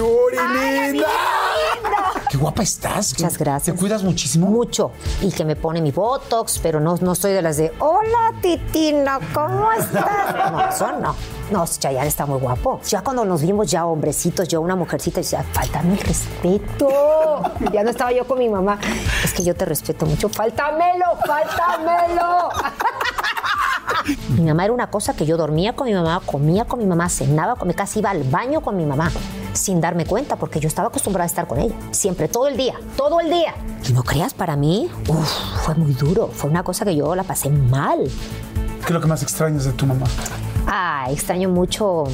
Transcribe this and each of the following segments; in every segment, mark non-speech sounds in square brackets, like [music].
Yuri, linda. Qué guapa estás. Muchas gracias. ¿Te cuidas muchísimo? Mucho. Y que me pone mi Botox, pero no, no soy de las de, hola, Titina, ¿cómo estás? No, eso no. No, Chayanne está muy guapo. Ya cuando nos vimos ya hombrecitos, yo una mujercita, decía, faltame el respeto. [laughs] Ya no estaba yo con mi mamá. Es que yo te respeto mucho. Faltamelo, faltamelo. [laughs] Mi mamá era una cosa que yo dormía con mi mamá, comía con mi mamá, cenaba con mi casi iba al baño con mi mamá, sin darme cuenta, porque yo estaba acostumbrada a estar con ella. Siempre, todo el día, todo el día. Y no creas, para mí, uf, fue muy duro. Fue una cosa que yo la pasé mal. ¿Qué es lo que más extrañas de tu mamá? Ah, extraño mucho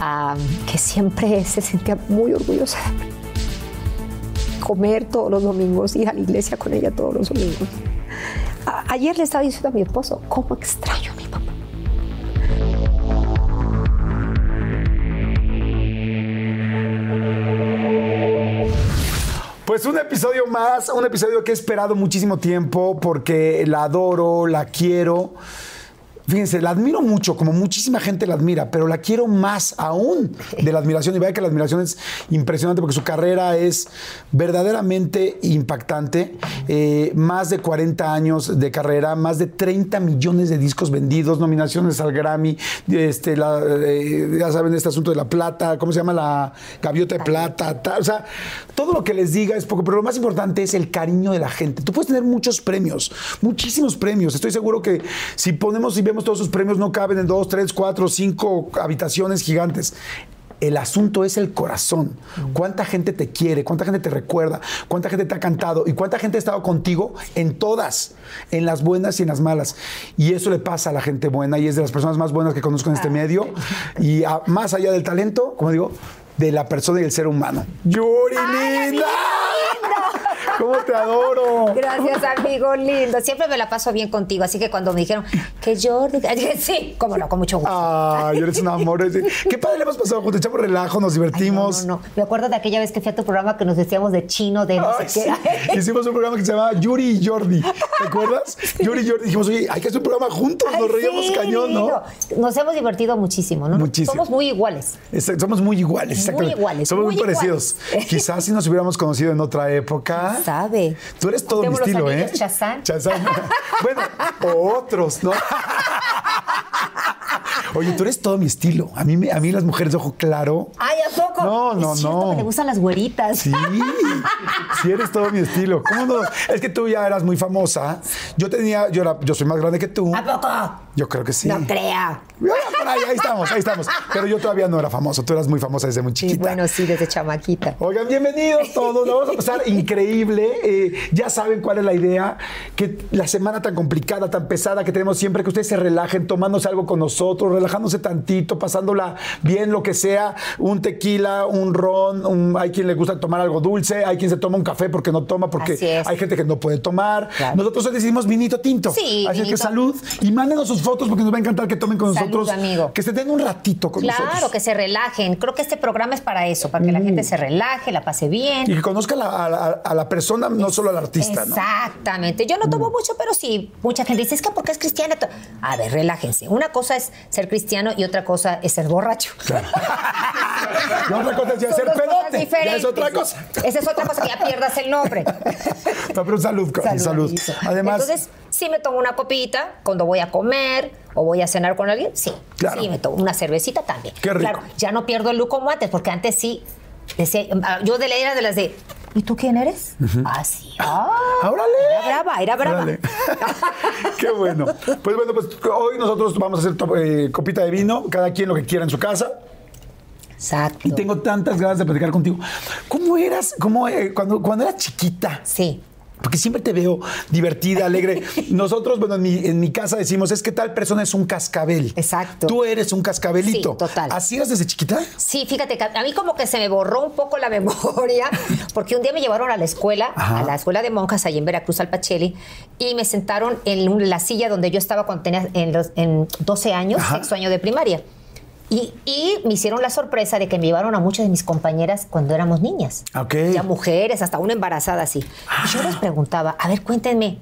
ah, que siempre se sentía muy orgullosa de mí. Comer todos los domingos, ir a la iglesia con ella todos los domingos. A- ayer le estaba diciendo a mi esposo, ¿cómo extraño Pues un episodio más, un episodio que he esperado muchísimo tiempo porque la adoro, la quiero. Fíjense, la admiro mucho, como muchísima gente la admira, pero la quiero más aún de la admiración. Y vaya que la admiración es impresionante porque su carrera es verdaderamente impactante. Eh, más de 40 años de carrera, más de 30 millones de discos vendidos, nominaciones al Grammy, este, eh, ya saben, este asunto de la plata, ¿cómo se llama? La gaviota de plata. ta- o sea, todo lo que les diga es poco, pero lo más importante es el cariño de la gente. Tú puedes tener muchos premios, muchísimos premios. Estoy seguro que si ponemos y vemos todos esos premios, no caben en dos, tres, cuatro, cinco habitaciones gigantes. El asunto es el corazón. ¿Cuánta gente te quiere? ¿Cuánta gente te recuerda? ¿Cuánta gente te ha cantado? ¿Y cuánta gente ha estado contigo en todas? En las buenas y en las malas. Y eso le pasa a la gente buena y es de las personas más buenas que conozco en este medio. Y a- más allá del talento, como digo, de la persona y el ser humano. ¡Yuri, linda! ¿Cómo te adoro? Gracias, amigo lindo. Siempre me la paso bien contigo, así que cuando me dijeron que Jordi, dije, sí, cómo no, con mucho gusto. Ay, eres un amor. Qué padre le hemos pasado juntos. Echamos relajo, nos Ay, no, divertimos. no, no. Me acuerdo de aquella vez que fui a tu programa que nos decíamos de chino, de no Ay, sé sí. qué. Hicimos un programa que se llamaba Yuri y Jordi. ¿Te acuerdas? [laughs] Yuri y Jordi. Dijimos, oye, hay que hacer un programa juntos. Ay, Nos reíamos sí, cañón, ¿no? Nos hemos divertido muchísimo, ¿no? Muchísimo. Somos muy iguales. Exacto, Somos muy iguales, exactamente. iguales, Somos muy, muy parecidos. iguales. Quizás si nos hubiéramos conocido en otra época. Sabe. Tú eres todo mi Contemos los estilo, ¿eh? Chazán. Chazán. bueno, o otros, ¿no? Oye, tú eres todo mi estilo. A mí, a mí las mujeres de ojo claro. Ay, No, no, Es no. que le gustan las güeritas. Sí, sí eres todo mi estilo. ¿Cómo no? Es que tú ya eras muy famosa. Yo tenía, yo era, yo soy más grande que tú. ¿A poco? Yo creo que sí. No crea. Ahí, ahí estamos, ahí estamos. Pero yo todavía no era famoso. Tú eras muy famosa desde muy Sí, chiquita. bueno, sí, desde chamaquita. Oigan, bienvenidos todos. Lo vamos a pasar increíble. Eh, ya saben cuál es la idea. Que la semana tan complicada, tan pesada que tenemos siempre, que ustedes se relajen tomándose algo con nosotros, relajándose tantito, pasándola bien, lo que sea. Un tequila, un ron. un- hay quien le gusta tomar algo dulce. Hay quien se toma un café porque no toma, porque hay gente que no puede tomar. Claro. Nosotros hoy decidimos vinito tinto. Sí, Así es que vinito. salud. Y mándenos sus fotos porque nos va a encantar que tomen con Salud, nosotros. amigo. Que se den un ratito con Claro, nosotros. que se relajen. Creo que este programa es para eso, para que la gente se relaje, la pase bien. Y que conozca a la, a la- a la persona, no solo al artista, ¿no? Exactamente. Yo no tomo mucho, pero sí, mucha gente dice, es que porque es cristiana. To-". A ver, relájense. Una cosa es ser cristiano y otra cosa es ser borracho. [laughs] Y otra cosa es ya Son ser pedote. Ya es otra cosa. Esa es otra cosa, que ya pierdas el nombre. [laughs] No, pero salud, salud. Saludito. Además, Entonces, sí me tomo una copita cuando voy a comer o voy a cenar con alguien, sí. Claro. Sí, me tomo una cervecita también. Qué rico. Claro, ya no pierdo el look como antes, porque antes sí decía, yo de la era de las de, ¿y tú quién eres? Ah, sí. Ah, ¡Órale! Era brava, era brava. [laughs] Qué bueno. Pues bueno, pues hoy nosotros vamos a hacer eh, copita de vino, cada quien lo que quiera en su casa. Exacto. Y tengo tantas ganas de platicar contigo. ¿Cómo eras cómo, eh, cuando, cuando eras chiquita? Sí. Porque siempre te veo divertida, alegre. [laughs] Nosotros, bueno, en mi, en mi casa decimos, es que tal persona es un cascabel. Exacto. Tú eres un cascabelito. Sí, total. ¿Así eras desde chiquita? Sí, fíjate que a mí como que se me borró un poco la [laughs] memoria, porque un día me llevaron a la escuela, Ajá. a la escuela de monjas allí en Veracruz, Alpacheli, y me sentaron en la silla donde yo estaba cuando tenía en, los- en 12 años, Ajá. sexto año de primaria. Y, y me hicieron la sorpresa de que me llevaron a muchas de mis compañeras cuando éramos niñas. Ok. Ya mujeres, hasta una embarazada así. Y yo les preguntaba, a ver, cuéntenme,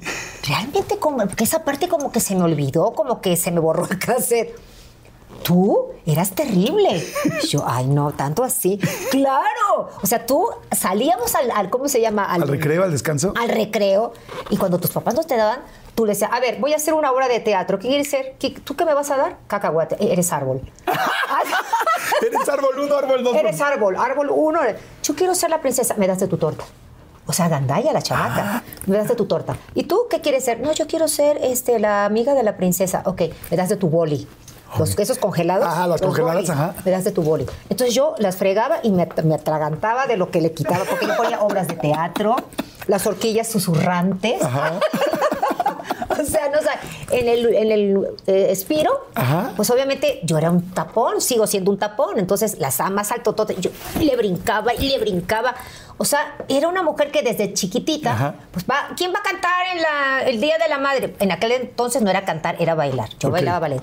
¿realmente cómo? Porque esa parte como que se me olvidó, como que se me borró el cassette. tú eras terrible. Yo, ay, no, tanto así. Claro. O sea, tú salíamos al, al- ¿cómo se llama? ¿Al recreo, al descanso? Al recreo. Y cuando tus papás no te daban, tú le decías, a ver, voy a hacer una obra de teatro. ¿Qué quieres ser? ¿Qué- ¿Tú qué me vas a dar? Cacahuate. Eh, Eres árbol. [laughs] Eres árbol uno, árbol dos. Eres árbol, árbol uno. Yo quiero ser la princesa. Me das de tu torta. O sea, gandalla la chamaca. Me das de tu torta. ¿Y tú qué quieres ser? No, yo quiero ser este, la amiga de la princesa. Ok, me das de tu boli. Los, esos congelados. Ajá, las los congeladas, ajá. Me das de tu boli. Entonces yo las fregaba y me, me atragantaba de lo que le quitaba, porque yo ponía obras de teatro, las horquillas susurrantes. [laughs] [laughs] O sea, no, o sea, en el, en el eh, Espiro, Ajá. pues obviamente yo era un tapón, sigo siendo un tapón. Entonces, las amas altototes, yo le brincaba y le brincaba. O sea, era una mujer que desde chiquitita, Ajá. pues va, ¿quién va a cantar en la- el Día de la Madre? En aquel entonces no era cantar, era bailar. Yo bailaba ballet.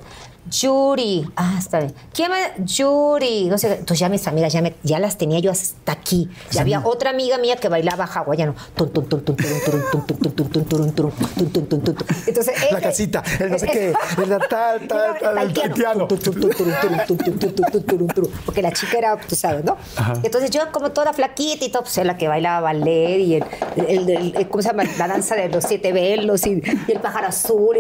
Yuri, ah, está bien. ¿Quién me? Yuri, no sé. Entonces ya mis amigas ya, me- ya las tenía yo hasta aquí. Ya había otra amiga mía que bailaba hawaiano. Entonces, La casita, el no sé qué, el tal, tal, tal, el turun. Porque la chica era, tú sabes, ¿no? Entonces yo como toda flaquita y todo, pues era la que bailaba ballet y el, ¿cómo se llama? La danza de los siete velos y, el pájaro azul.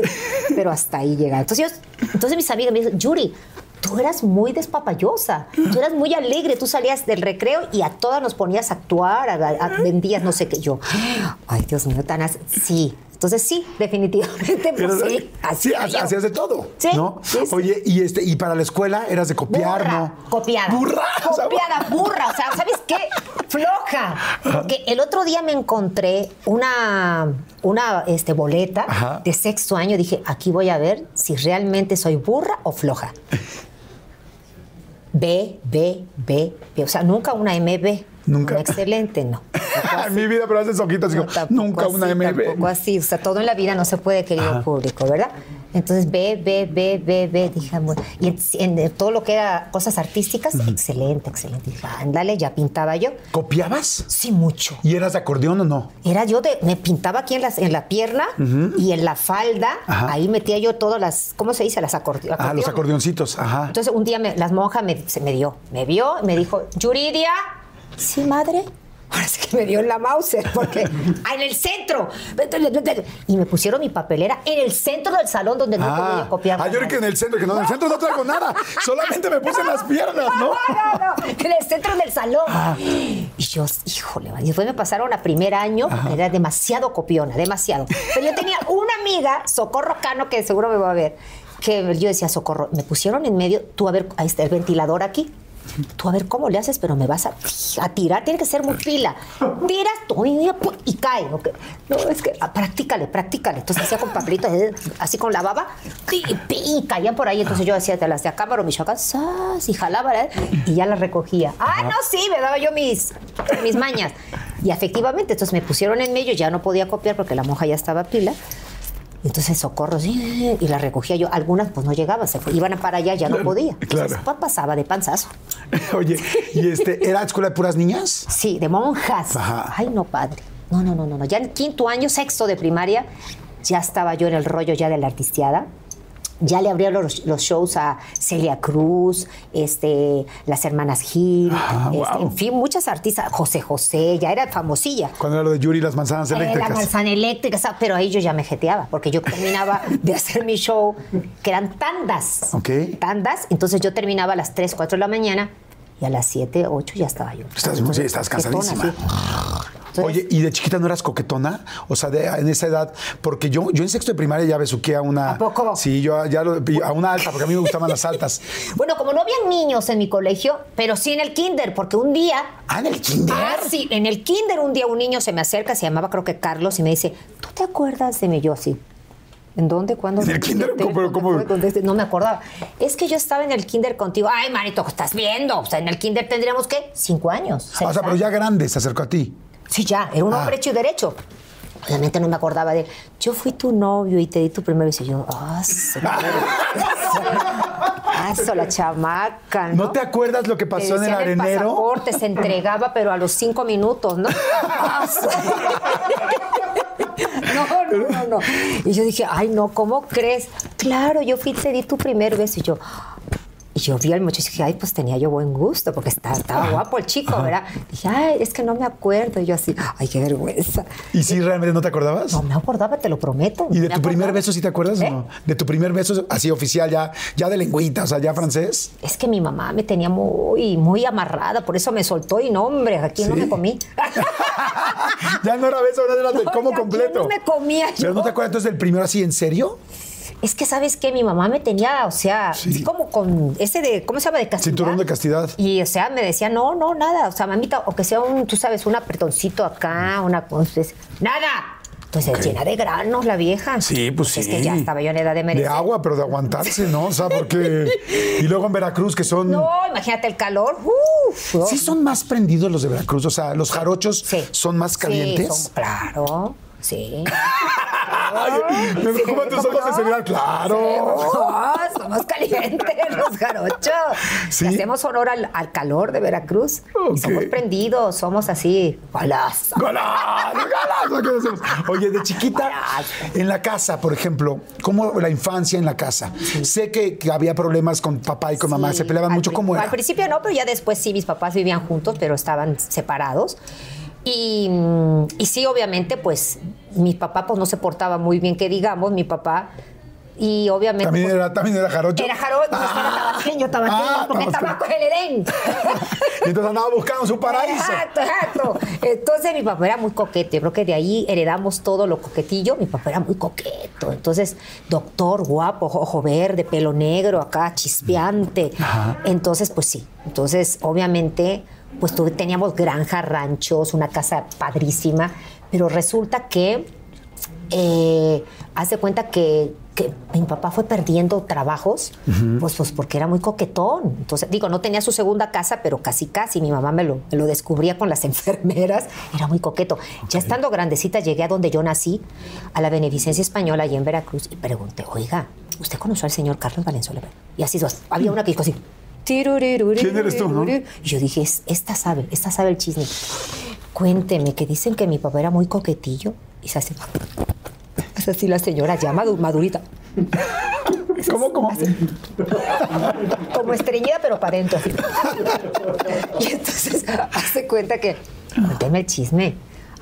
pero hasta ahí llegaba. Entonces, yo- entonces mis amigas me dicen, Yuri, tú eras muy despapallosa, tú eras muy alegre, tú salías del recreo y a todas nos ponías a actuar, a- a- vendías no sé qué. Yo, ay, Dios mío, tan as- Sí. Entonces sí, [laughs] definitivamente, pues Pero, sí. sí, así era yo. hacías de todo. Sí, ¿no? sí, sí. Oye, y este, y para la escuela eras de copiar, burra, ¿no? Copiada. Burra. Copiada, [laughs] burra. O sea, ¿sabes qué? Floja. Porque el otro día me encontré una, una este, boleta Ajá. de sexto año. Dije, aquí voy a ver si realmente soy burra o floja. [laughs] B, B, B, B. O sea, nunca una MB. Nunca. Una excelente, no. [laughs] En mi vida, pero haces ojitos No, digo, nunca una así, MB. Tampoco así. O sea, todo en la vida no se puede, querido público, ¿verdad? Entonces, ve, ve, ve, ve, ve. Dije, bueno, y en, en todo lo que era cosas artísticas, excelente, excelente. Dije, ándale, ya pintaba yo. ¿Copiabas? Sí, mucho. ¿Y eras de acordeón o no? Era yo de, me pintaba aquí en, las, en la pierna y en la falda, Ajá. ahí metía yo todas las, ¿cómo se dice? Las acorde- Ah, los acordeones. acordeoncitos, ajá. Entonces un día me- las monjas me, se me dio, me vio y me dijo, Yuridia, sí, madre. Ahora sí que me dio en la Mauser, porque [laughs] ah, en el centro. Y me pusieron mi papelera en el centro del salón donde no podía copiar. ah, yo creo que en el centro, que no, en el centro no traigo nada. Solamente me puse en las piernas, ¿no? [laughs] No, no, no, en el centro del salón. Y yo, híjole, y después me pasaron a primer año, era demasiado copiona, demasiado. Pero yo tenía una amiga, Socorro Cano, que seguro me va a ver, que yo decía, Socorro, me pusieron en medio, tú a ver, ahí está el ventilador aquí. Tú a ver cómo le haces, pero me vas a, a tirar, tiene que ser muy pila. Tiras tú y, y cae. ¿ok? No, es que ah, practícale, practícale. Entonces hacía con papelitos, eh, así con la baba, y, y caían por ahí. Entonces yo hacía de las de acá, pero Michoacán, y jalaba, ¿eh? y ya las recogía. Ah, no, sí, me daba yo mis, mis mañas. Y efectivamente, entonces me pusieron en medio, ya no podía copiar porque la monja ya estaba pila. Entonces socorro, sí, y la recogía yo. Algunas pues no llegaban, se fue- iban para allá, ya no podía. Entonces, claro. pasaba de panzazo. [laughs] Oye, ¿y este, era escuela de puras niñas? Sí, de monjas. Ajá. Ay, no, padre. No, no, no, no, no. Ya en quinto año, sexto de primaria, ya estaba yo en el rollo ya de la artisteada. Ya le abrieron los, los shows a Celia Cruz, este, las hermanas Gil, Ah, este, wow. en fin, muchas artistas. José José, ya era famosilla. Cuando era lo de Yuri las manzanas Eh, la eléctricas. manzana eléctrica, sa- pero ahí yo ya me jeteaba, porque yo terminaba de hacer mi show, que eran tandas. Ok. Tandas, entonces yo terminaba a las 3, 4 de la mañana y a las 7, 8 ya estaba yo. Estás muy- sí, estás Jetona, cansadísima. sí. Entonces, Oye, ¿y de chiquita no eras coquetona? O sea, de- en esa edad, porque yo, yo en sexto de primaria ya besuqué a una. ¿A poco? Sí, yo ya lo- a una alta, porque a mí me gustaban las altas. [laughs] Bueno, como no había niños en mi colegio, pero sí en el kinder, porque un día... Ah, en el kinder. Ah, sí, en el kinder un día un niño se me acerca, se llamaba creo que Carlos, y me dice, ¿tú te acuerdas de mí? Yo sí. ¿En dónde? ¿Cuándo? ¿En el kinder? ¿Dónde ¿Cómo- cómo? No me acordaba. Es que yo estaba en el kinder contigo. Ay, manito, estás viendo. O sea, en el kinder tendríamos, ¿qué? Cinco años. o sea, pero ya grande se acercó a ti. Sí, ya, era un Ah. hombre hecho y derecho. Obviamente no me acordaba de él. Yo fui tu novio y te di tu primer beso. Y yo, ah, su [laughs] la chamaca, ¿no? ¿No te acuerdas lo que pasó en el arenero? pasaporte se entregaba, pero a los cinco minutos, ¿no? [laughs] Ah, [laughs] No, no, no, no. Y yo dije, ay, no, ¿cómo crees? Claro, yo fui, te di tu primer beso. Y yo, Y yo vi al muchacho y dije, ay, pues tenía yo buen gusto, porque estaba, estaba guapo el chico, ¿verdad? Dije, ay, es que no me acuerdo. Y yo así, ay, qué vergüenza. ¿Y si realmente no te acordabas? No me acordaba, te lo prometo. ¿Y de tu primer beso sí te acuerdas ¿Eh? o no? De tu primer beso así oficial, ya, ya de lengüita, o sea, ya francés. Es que mi mamá me tenía muy, muy amarrada, por eso me soltó y no, hombre, aquí no me comí. [laughs] ya no era beso, ahora era de [laughs] No, como completo. no me comía Pero yo. no te acuerdas entonces del primero así, ¿en serio? Es que, ¿sabes qué? Mi mamá me tenía, o sea, Sí. como con ese de, ¿cómo se llama? De castidad. Cinturón de castidad. Y, o sea, me decía, no, no, nada. O sea, mamita, o que sea un, tú sabes, un apretoncito acá, una cosa. ¡Nada! Entonces, llena de granos la vieja. Sí, pues Es sí. que ya estaba yo en edad de merecer. De agua, pero de aguantarse, ¿no? O sea, porque. [laughs] Y luego en Veracruz, que son. No, imagínate el calor. Uf, Sí, son más prendidos los de Veracruz. O sea, los jarochos Sí. son más Sí, calientes. son- claro, sí. [laughs] Ay, me Sí, preocupan tus ¿cómo ojos de no? seguridad. Claro. Sí, somos calientes [laughs] los jarochos. Sí. Hacemos honor al, al calor de Veracruz. Somos prendidos, somos así. ¡Golazo! ¡Golazo! ¡Golazo! Oye, de chiquita, en la casa, por ejemplo, ¿cómo la infancia en la casa? Sé que, que había problemas con papá y con mamá, Sí, se peleaban al mucho. ¿Cómo era? Al principio no, pero ya después sí, mis papás vivían juntos, pero estaban separados. Y, mm, y sí, obviamente, pues mi papá pues no se portaba muy bien, que digamos, mi papá. Y obviamente... ¿También pues, era, también era jarocho? Era jarocho, pues, era tabaqueño, tabaqueño, Ah, porque tabaco es el Edén. Y [laughs] entonces andaba buscando su paraíso. Exacto, exacto. Entonces mi papá era muy coqueto. Yo creo que de ahí heredamos todo lo coquetillo. Mi papá era muy coqueto. Entonces, doctor, guapo, ojo verde, pelo negro, acá chispeante. Entonces, pues sí. Entonces, obviamente, pues tuve- teníamos granja, ranchos, una casa padrísima. Pero resulta que eh, haz de cuenta que, que mi papá fue perdiendo trabajos, pues, pues porque era muy coquetón. Entonces, digo, no tenía su segunda casa, pero casi casi. Mi mamá me lo, me lo descubría con las [laughs] enfermeras. Era muy coqueto. Ya estando grandecita, llegué a donde yo nací, a la Beneficencia Española, allá en Veracruz, y pregunté, oiga, ¿usted conoció al señor Carlos Valenzuela? Y así, había una que dijo así. ¿Quién eres tú, no? Yo dije, "Es- esta sabe, esta sabe el chisme. Cuénteme, que dicen que mi papá era muy coquetillo. Y se hace. [laughs] Es así la señora, ya madu- madurita. [laughs] ¿Cómo, cómo? Como estreñida, pero para adentro. [laughs] Y entonces hace cuenta que. Cuénteme el chisme.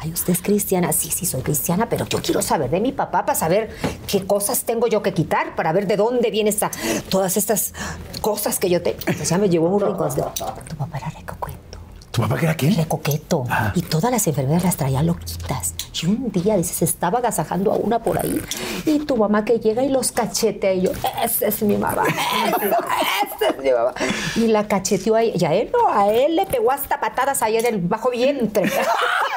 Ay, ¿usted es cristiana? Sí, sí, soy cristiana, pero yo quiero saber de mi papá para saber qué cosas tengo yo que quitar, para ver de dónde vienen esta, todas estas cosas que yo tengo. Entonces ya me llevó un rincón. Tu papá era recocuento. ¿Tu papá que era quién? Re coqueto. Y todas las enfermeras las traía loquitas. Y un día, dice, se estaba agasajando a una por ahí. Y tu mamá que llega y los cachetea. Y yo, esa es mi mamá. Esa, es mi mamá. Y la cacheteó a ella. Y a él no, a él le pegó hasta patadas ahí en el bajo vientre. [laughs]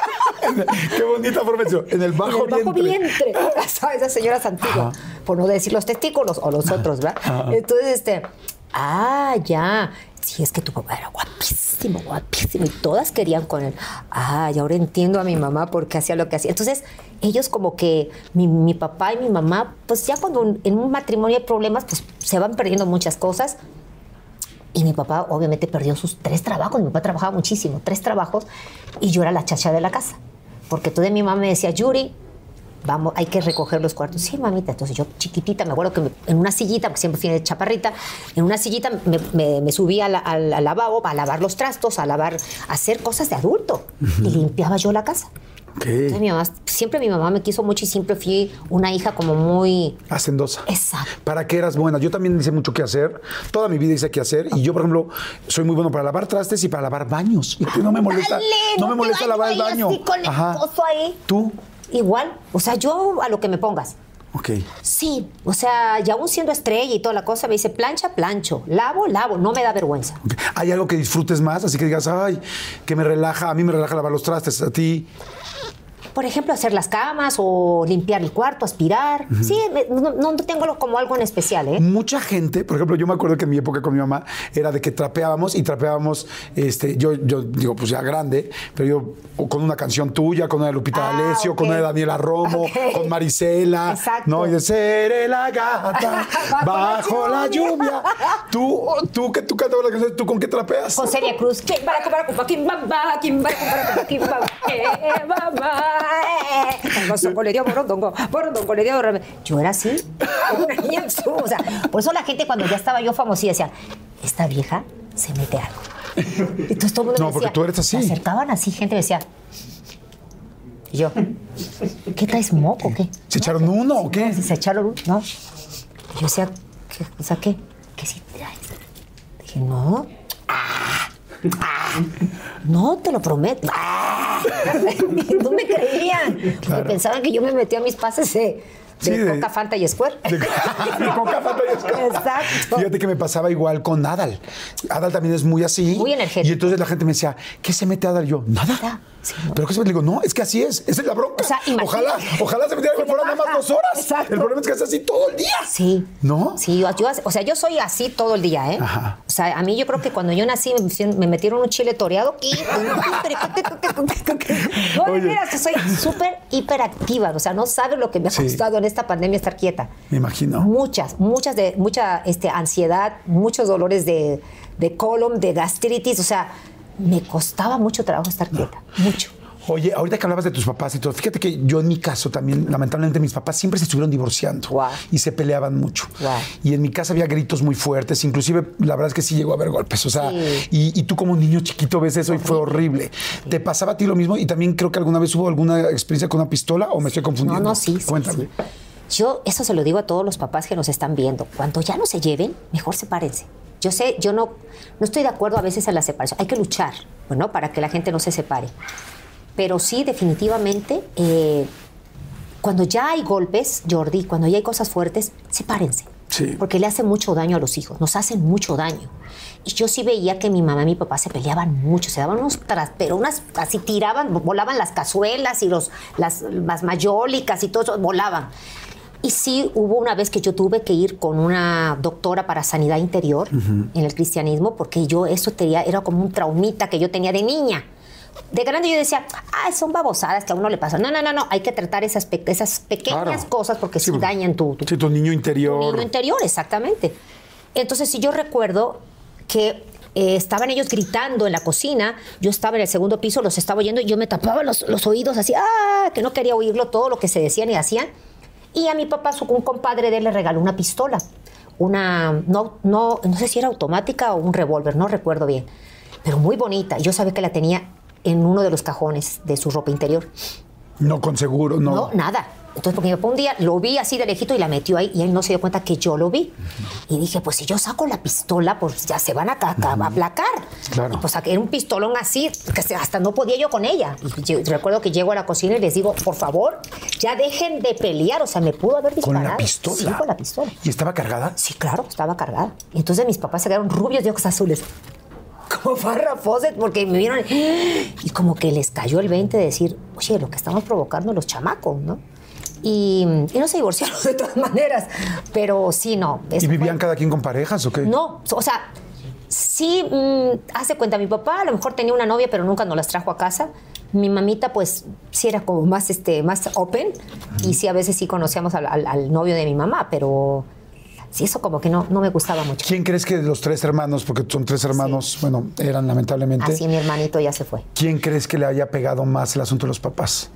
[laughs] Qué bonita profesión. En el bajo, en el bajo vientre. vientre. [laughs] ¿Sabes? Esas señoras antiguas. Por no decir los testículos o los otros, ¿verdad? Entonces, este. Ah, ya. Sí, es que tu papá era guapísimo, guapísimo. Y todas querían con él. Ah, y ahora entiendo a mi mamá por qué hacía lo que hacía. Entonces, ellos como que mi, mi papá y mi mamá, pues ya cuando un- en un matrimonio hay problemas, pues se van perdiendo muchas cosas. Y mi papá obviamente perdió sus tres trabajos. Mi papá trabajaba muchísimo, tres trabajos. Y yo era la chacha de la casa. Porque toda mi mamá me decía, Yuri, vamos, hay que recoger los cuartos. Sí, mamita. Entonces yo chiquitita, me acuerdo que me- en una sillita, porque siempre fui de chaparrita, en una sillita me, me, me subía al, al- al lavabo a lavar los trastos, a lavar, a hacer cosas de adulto. Y limpiaba yo la casa. Ok. Entonces, mi mamá, siempre mi mamá me quiso mucho y siempre fui una hija como muy... Hacendosa. Exacto. ¿Para qué eras buena? Yo también hice mucho que hacer. Toda mi vida hice que hacer. Y yo, por ejemplo, soy muy bueno para lavar trastes y para lavar baños. Y no me molesta, Dale, no me molesta lavar el baño. así con el coso ahí. ¿Tú? Igual, o sea, yo a lo que me pongas. Ok. Sí, o sea, y aún siendo estrella y toda la cosa, me dice plancha, plancho, lavo, lavo, no me da vergüenza. ¿Hay algo que disfrutes más? Así que digas, ay, que me relaja. A mí me relaja lavar los trastes. A ti. Por ejemplo, hacer las camas o limpiar el cuarto, aspirar. Sí, no, no tengo como algo en especial, ¿eh? Mucha gente, por ejemplo, yo me acuerdo que en mi época con mi mamá era de que trapeábamos y trapeábamos, este, yo, yo digo, pues ya grande, pero yo con una canción tuya, con una de Lupita Ah, D'Alessio, con una de Daniela Romo, con Marisela, Exacto. ¿no? Y de seré la gata bajo la lluvia. Tú, tú que tú cantabas la canción, ¿tú con qué trapeas? Con Celia Cruz. ¿Quién va a comprar con Joaquín Bamba? ¿Quién va a comprar con Joaquín Bamba? Yo era así, una niña, o sea, por eso la gente cuando ya estaba yo famosa decía, esta vieja se mete algo. Entonces todo el mundo No, me porque tú eres así. Se acercaban así, gente me decía, y yo, ¿qué traes moco o qué? ¿Se echaron uno o qué? Se echaron un, no. Y yo decía, ¿qué? O sea, ¿qué? ¿Qué sí traes? Dije, no. Ah, ah, [laughs] no, te lo prometo. Ah. [laughs] no me creían. Pensaban que yo me metía a mis pases de, de Sí, de- Coca, Fanta y Square. De, [laughs] de Coca, Fanta y Square. Exacto. Fíjate que me pasaba igual con Adal. Adal también es muy así. Muy energético. Y entonces la gente me decía, ¿qué se mete Adal? Yo, nada. Nada. Sí, no. Pero ¿qué se? Le digo, no, es que así es. Esa es la bronca. O sea, ojalá, ojalá se metiera que fueran nada más dos horas. Exacto. El problema es que es así todo el día. Sí. ¿No? Sí, yo, yo- o sea, yo soy así todo el día, ¿eh? Ajá. O sea, a mí yo creo que cuando yo nací me, me metieron un chile toreado y... no, Oye. que soy súper hiperactiva. O sea, no sabes lo que me ha Sí. costado en esta pandemia estar quieta. Me imagino. Muchas, muchas de, mucha este, ansiedad, muchos dolores de, de colon, de gastritis. O sea, me costaba mucho trabajo estar quieta. Mucho. Oye, ahorita que hablabas de tus papás y todo, fíjate que yo en mi caso también, lamentablemente, mis papás siempre se estuvieron divorciando y se peleaban mucho. Guau. Y en mi casa había gritos muy fuertes, inclusive la verdad es que sí llegó a haber golpes. O sea, Sí. y, y tú como niño chiquito ves eso y fue horrible. ¿Te pasaba a ti lo mismo? Y también creo que alguna vez hubo alguna experiencia con una pistola o me estoy No, confundiendo. no, sí, sí, Cuéntame. sí. Yo eso se lo digo a todos los papás que nos están viendo. Cuando ya no se lleven, mejor sepárense. Yo sé, yo no, no estoy de acuerdo a veces en la separación. Hay que luchar, bueno, para que la gente no se separe. Pero sí, definitivamente, eh, cuando ya hay golpes, Jordi, cuando ya hay cosas fuertes, sepárense. Sí. Porque le hace mucho daño a los hijos, nos hacen mucho daño. Y yo sí veía que mi mamá y mi papá se peleaban mucho, se daban unos tras, pero unas así tiraban, volaban las cazuelas y los, las, las mayólicas y todo eso, volaban. Y sí hubo una vez que yo tuve que ir con una doctora para sanidad interior en el cristianismo, porque yo eso tenía, era como un traumita que yo tenía de niña. De grande yo decía, ah, son babosadas que a uno le pasan. No, no, no, no, hay que tratar esas, pe- esas pequeñas Claro. cosas porque Sí, sí, dañan tu, tu, Sí, tu niño interior. tu niño interior, exactamente. Entonces, si yo recuerdo que eh, estaban ellos gritando en la cocina, yo estaba en el segundo piso, los estaba oyendo y yo me tapaba los, los oídos así, ¡ah! que no quería oírlo todo lo que se decían y hacían. Y a mi papá, su, un compadre de él le regaló una pistola, una, no, no, no sé si era automática o un revólver, no recuerdo bien, pero muy bonita. Yo sabía que la tenía en uno de los cajones de su ropa interior. No con seguro, no. No, nada. Entonces, porque mi papá un día lo vi así de lejito y la metió ahí y él no se dio cuenta que yo lo vi. Y dije, pues si yo saco la pistola, pues ya se van a, ca- a aplacar. Claro. Y pues saqué un pistolón así, que hasta no podía yo con ella. Y yo recuerdo que llego a la cocina y les digo, por favor, ya dejen de pelear. O sea, me pudo haber Con disparado. la pistola. Sí, con la pistola. ¿Y estaba cargada? Sí, claro, estaba cargada. Y entonces mis papás se quedaron rubios y ojos azules. [laughs] Como Farrah Fawcett, porque me vieron y como que les cayó el 20 de decir, oye, lo que estamos provocando los chamacos, ¿no? Y, y no se divorciaron [laughs] de todas maneras, pero sí, no. ¿Y vivían fue- cada quien con parejas o qué? No, o sea, sí, mm, hace cuenta, mi papá a lo mejor tenía una novia, pero nunca nos las trajo a casa. Mi mamita, pues, sí era como más, este, más open. Y sí, a veces sí conocíamos al, al- al novio de mi mamá, pero sí, eso como que no, no me gustaba mucho. ¿Quién crees que de los tres hermanos, porque son tres hermanos, bueno, eran lamentablemente, Así mi hermanito ya se fue. ¿quién crees que le haya pegado más el asunto de los papás?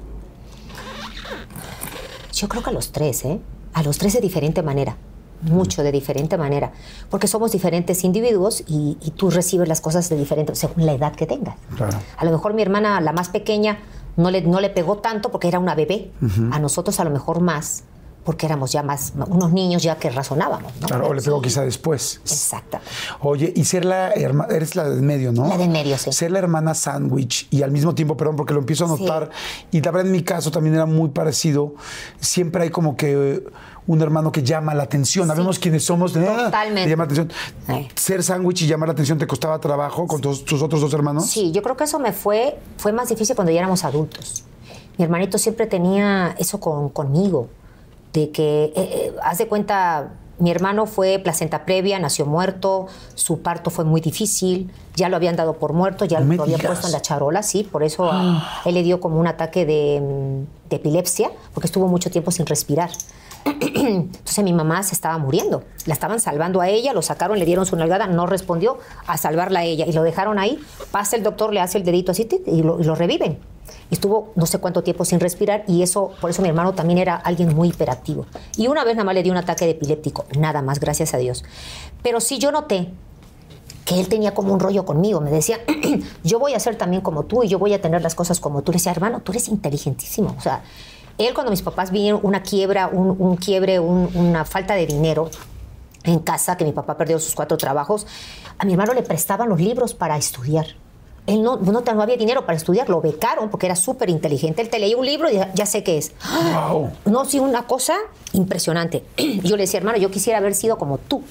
Yo creo que a los tres, ¿eh? A los tres de diferente manera. Mucho de diferente manera. Porque somos diferentes individuos y, y tú recibes las cosas de diferente, según la edad que tengas. Claro. A lo mejor mi hermana, la más pequeña, no le, no le pegó tanto porque era una bebé. A nosotros a lo mejor más, porque éramos ya más, unos niños ya que razonábamos, ¿no? Claro, o le pegó Sí. quizá después. Exacto. Oye, y ser la hermana, eres la del medio, ¿no? La del medio, sí. Ser la hermana sándwich y al mismo tiempo, perdón, porque lo empiezo a Sí. notar, y la verdad en mi caso también era muy parecido, siempre hay como que eh, un hermano que llama la atención. Sabemos quiénes somos. ah, Totalmente. te llama la atención. Sí. Ser sándwich y llamar la atención te costaba trabajo con tus, tus otros dos hermanos. Sí, yo creo que eso me fue, fue más difícil cuando ya éramos adultos. Mi hermanito siempre tenía eso con, conmigo, de que, eh, eh, haz de cuenta, mi hermano fue placenta previa, nació muerto, su parto fue muy difícil, ya lo habían dado por muerto, ya No lo habían digas. puesto en la charola, sí, por eso a [gasps] él le dio como un ataque de, de epilepsia, porque estuvo mucho tiempo sin respirar. [clears throat] Entonces mi mamá se estaba muriendo. La estaban salvando a ella, lo sacaron, le dieron su nalgada, no respondió a salvarla a ella y lo dejaron ahí. Pasa el doctor, le hace el dedito así y lo, y lo reviven. Estuvo no sé cuánto tiempo sin respirar y eso, por eso mi hermano también era alguien muy hiperactivo. Y una vez nada más le dio un ataque de epiléptico, nada más, gracias a Dios. Pero sí yo noté que él tenía como un rollo conmigo. Me decía, [clears throat] yo voy a ser también como tú y yo voy a tener las cosas como tú. Le decía, hermano, tú eres inteligentísimo. O sea, él cuando mis papás vinieron una quiebra, un, quiebre, un- una falta de dinero en casa, que mi papá perdió sus cuatro trabajos, a mi hermano le prestaban los libros para estudiar. Él no, no, no había dinero para estudiar, lo becaron porque era súper inteligente. Él te leía un libro y ya, ya sé qué es. Wow. No, sí, una cosa impresionante. [clears throat] Yo le decía, hermano, yo quisiera haber sido como tú.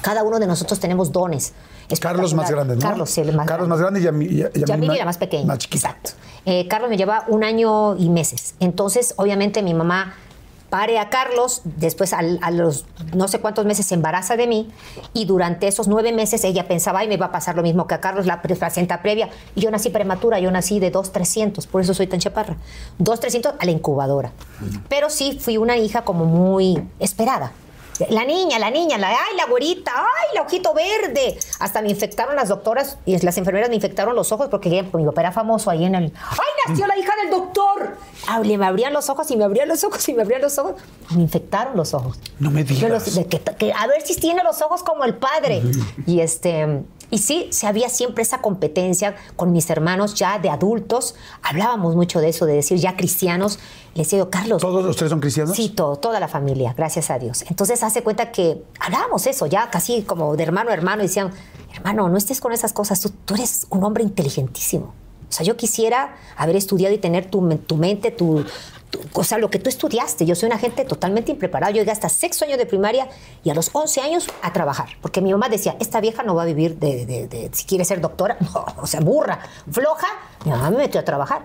Cada uno de nosotros tenemos dones. Carlos más grande, ¿no? Carlos, el más Carlos grande. más grande y Yami- y- y Yamil era más pequeña. Más chiquita. Exacto. Eh, Carlos me lleva un año y meses. Entonces, obviamente, mi mamá pare a Carlos, después a los no sé cuántos meses se embaraza de mí y durante esos nueve meses ella pensaba, ay, me va a pasar lo mismo que a Carlos, la placenta previa. Y yo nací prematura, yo nací de 2,300, por eso soy tan chaparra. 2,300 a la incubadora. Pero sí fui una hija como muy esperada. La niña, la niña, la, ay, la güerita, ay, la ojito verde. Hasta me infectaron las doctoras y las enfermeras me infectaron los ojos porque mi papá era famoso ahí en el. ¡Ay, nació la hija del doctor! Ah, le- me abrían los ojos y me abrían los ojos y me abrían los ojos. Me infectaron los ojos. No me digas. los- de que- que a ver si tiene los ojos como el padre. Y este. Y sí, se había siempre esa competencia con mis hermanos ya de adultos. Hablábamos mucho de eso, de decir ya cristianos. Le decía yo, Carlos, ¿Todos los tres son cristianos? Sí, todo, toda la familia, gracias a Dios. Entonces hace cuenta que hablábamos eso, ya casi como de hermano a hermano, y decían, hermano, no estés con esas cosas, tú, tú eres un hombre inteligentísimo. O sea, yo quisiera haber estudiado y tener tu, tu mente, tu- o sea, lo que tú estudiaste. Yo soy una gente totalmente impreparada. Yo llegué hasta sexto año de primaria y a los 11 años a trabajar. Porque mi mamá decía, esta vieja no va a vivir de, de- de- si quiere ser doctora. [laughs] No, o sea, burra, floja. Mi mamá me metió a trabajar.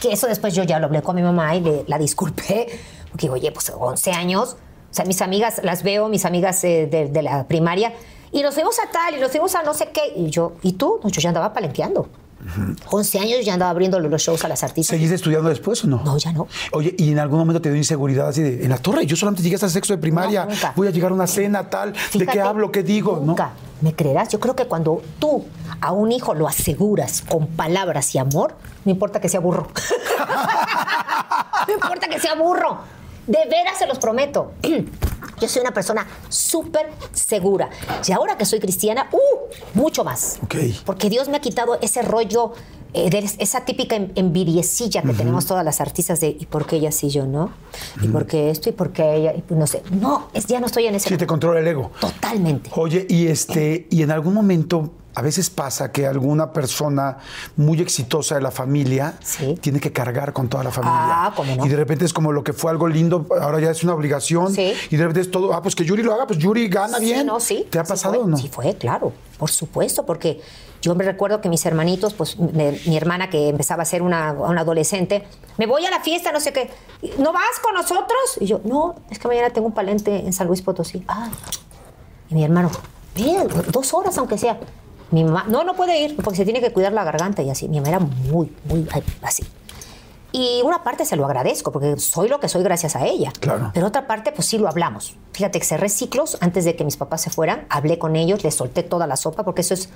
Que eso después yo ya lo hablé con mi mamá y le, la disculpé. Porque digo, oye, pues 11 años. O sea, mis amigas, las veo, mis amigas eh, de, de la primaria. Y nos fuimos a tal y nos fuimos a no sé qué. Y yo, ¿y tú? No, yo ya andaba palenqueando. 11 años ya andaba abriendo los shows a las artistas. ¿Seguiste estudiando después o no? No, ya no. Oye, ¿y en algún momento te dio inseguridad así de, en la torre? Yo solamente llegué hasta sexto de primaria, No, nunca. voy a llegar a una cena, tal, ¿de qué hablo, qué digo? Nunca. ¿Me creerás? Yo creo que cuando tú a un hijo lo aseguras con palabras y amor, no importa que sea burro. [laughs] [laughs] no importa que sea burro. De veras se los prometo. Yo soy una persona súper segura. Y ahora que soy cristiana, ¡uh! Mucho más. Ok. Porque Dios me ha quitado ese rollo, eh, de esa típica en- envidiecilla que tenemos todas las artistas de ¿y por qué ella sí yo no? ¿Y por qué esto? ¿Y por qué ella? Y no sé. No, es, ya no estoy en ese Sí, te controla el ego. Totalmente. Oye, y este, y en algún momento, a veces pasa que alguna persona muy exitosa de la familia Sí. tiene que cargar con toda la familia. Ah, ¿cómo no? Y de repente es como lo que fue algo lindo, ahora ya es una obligación. Sí. Y de repente es todo, ah, pues que Yuri lo haga, pues Yuri gana Sí, bien. no, sí. ¿Te ha pasado o no? Sí fue, claro, por supuesto, porque yo me recuerdo que mis hermanitos, pues me- mi hermana que empezaba a ser una, una adolescente, me voy a la fiesta, no sé qué, ¿no vas con nosotros? Y yo, no, es que mañana tengo un palente en San Luis Potosí. Ah, y mi hermano, ven, dos horas aunque sea. Mi mamá, no, no puede ir porque se tiene que cuidar la garganta y así. Mi mamá era muy, muy así. Y una parte se lo agradezco porque soy lo que soy gracias a ella. Claro. Pero otra parte, pues sí lo hablamos. Fíjate que cerré ciclos antes de que mis papás se fueran. Hablé con ellos, les solté toda la sopa porque eso es,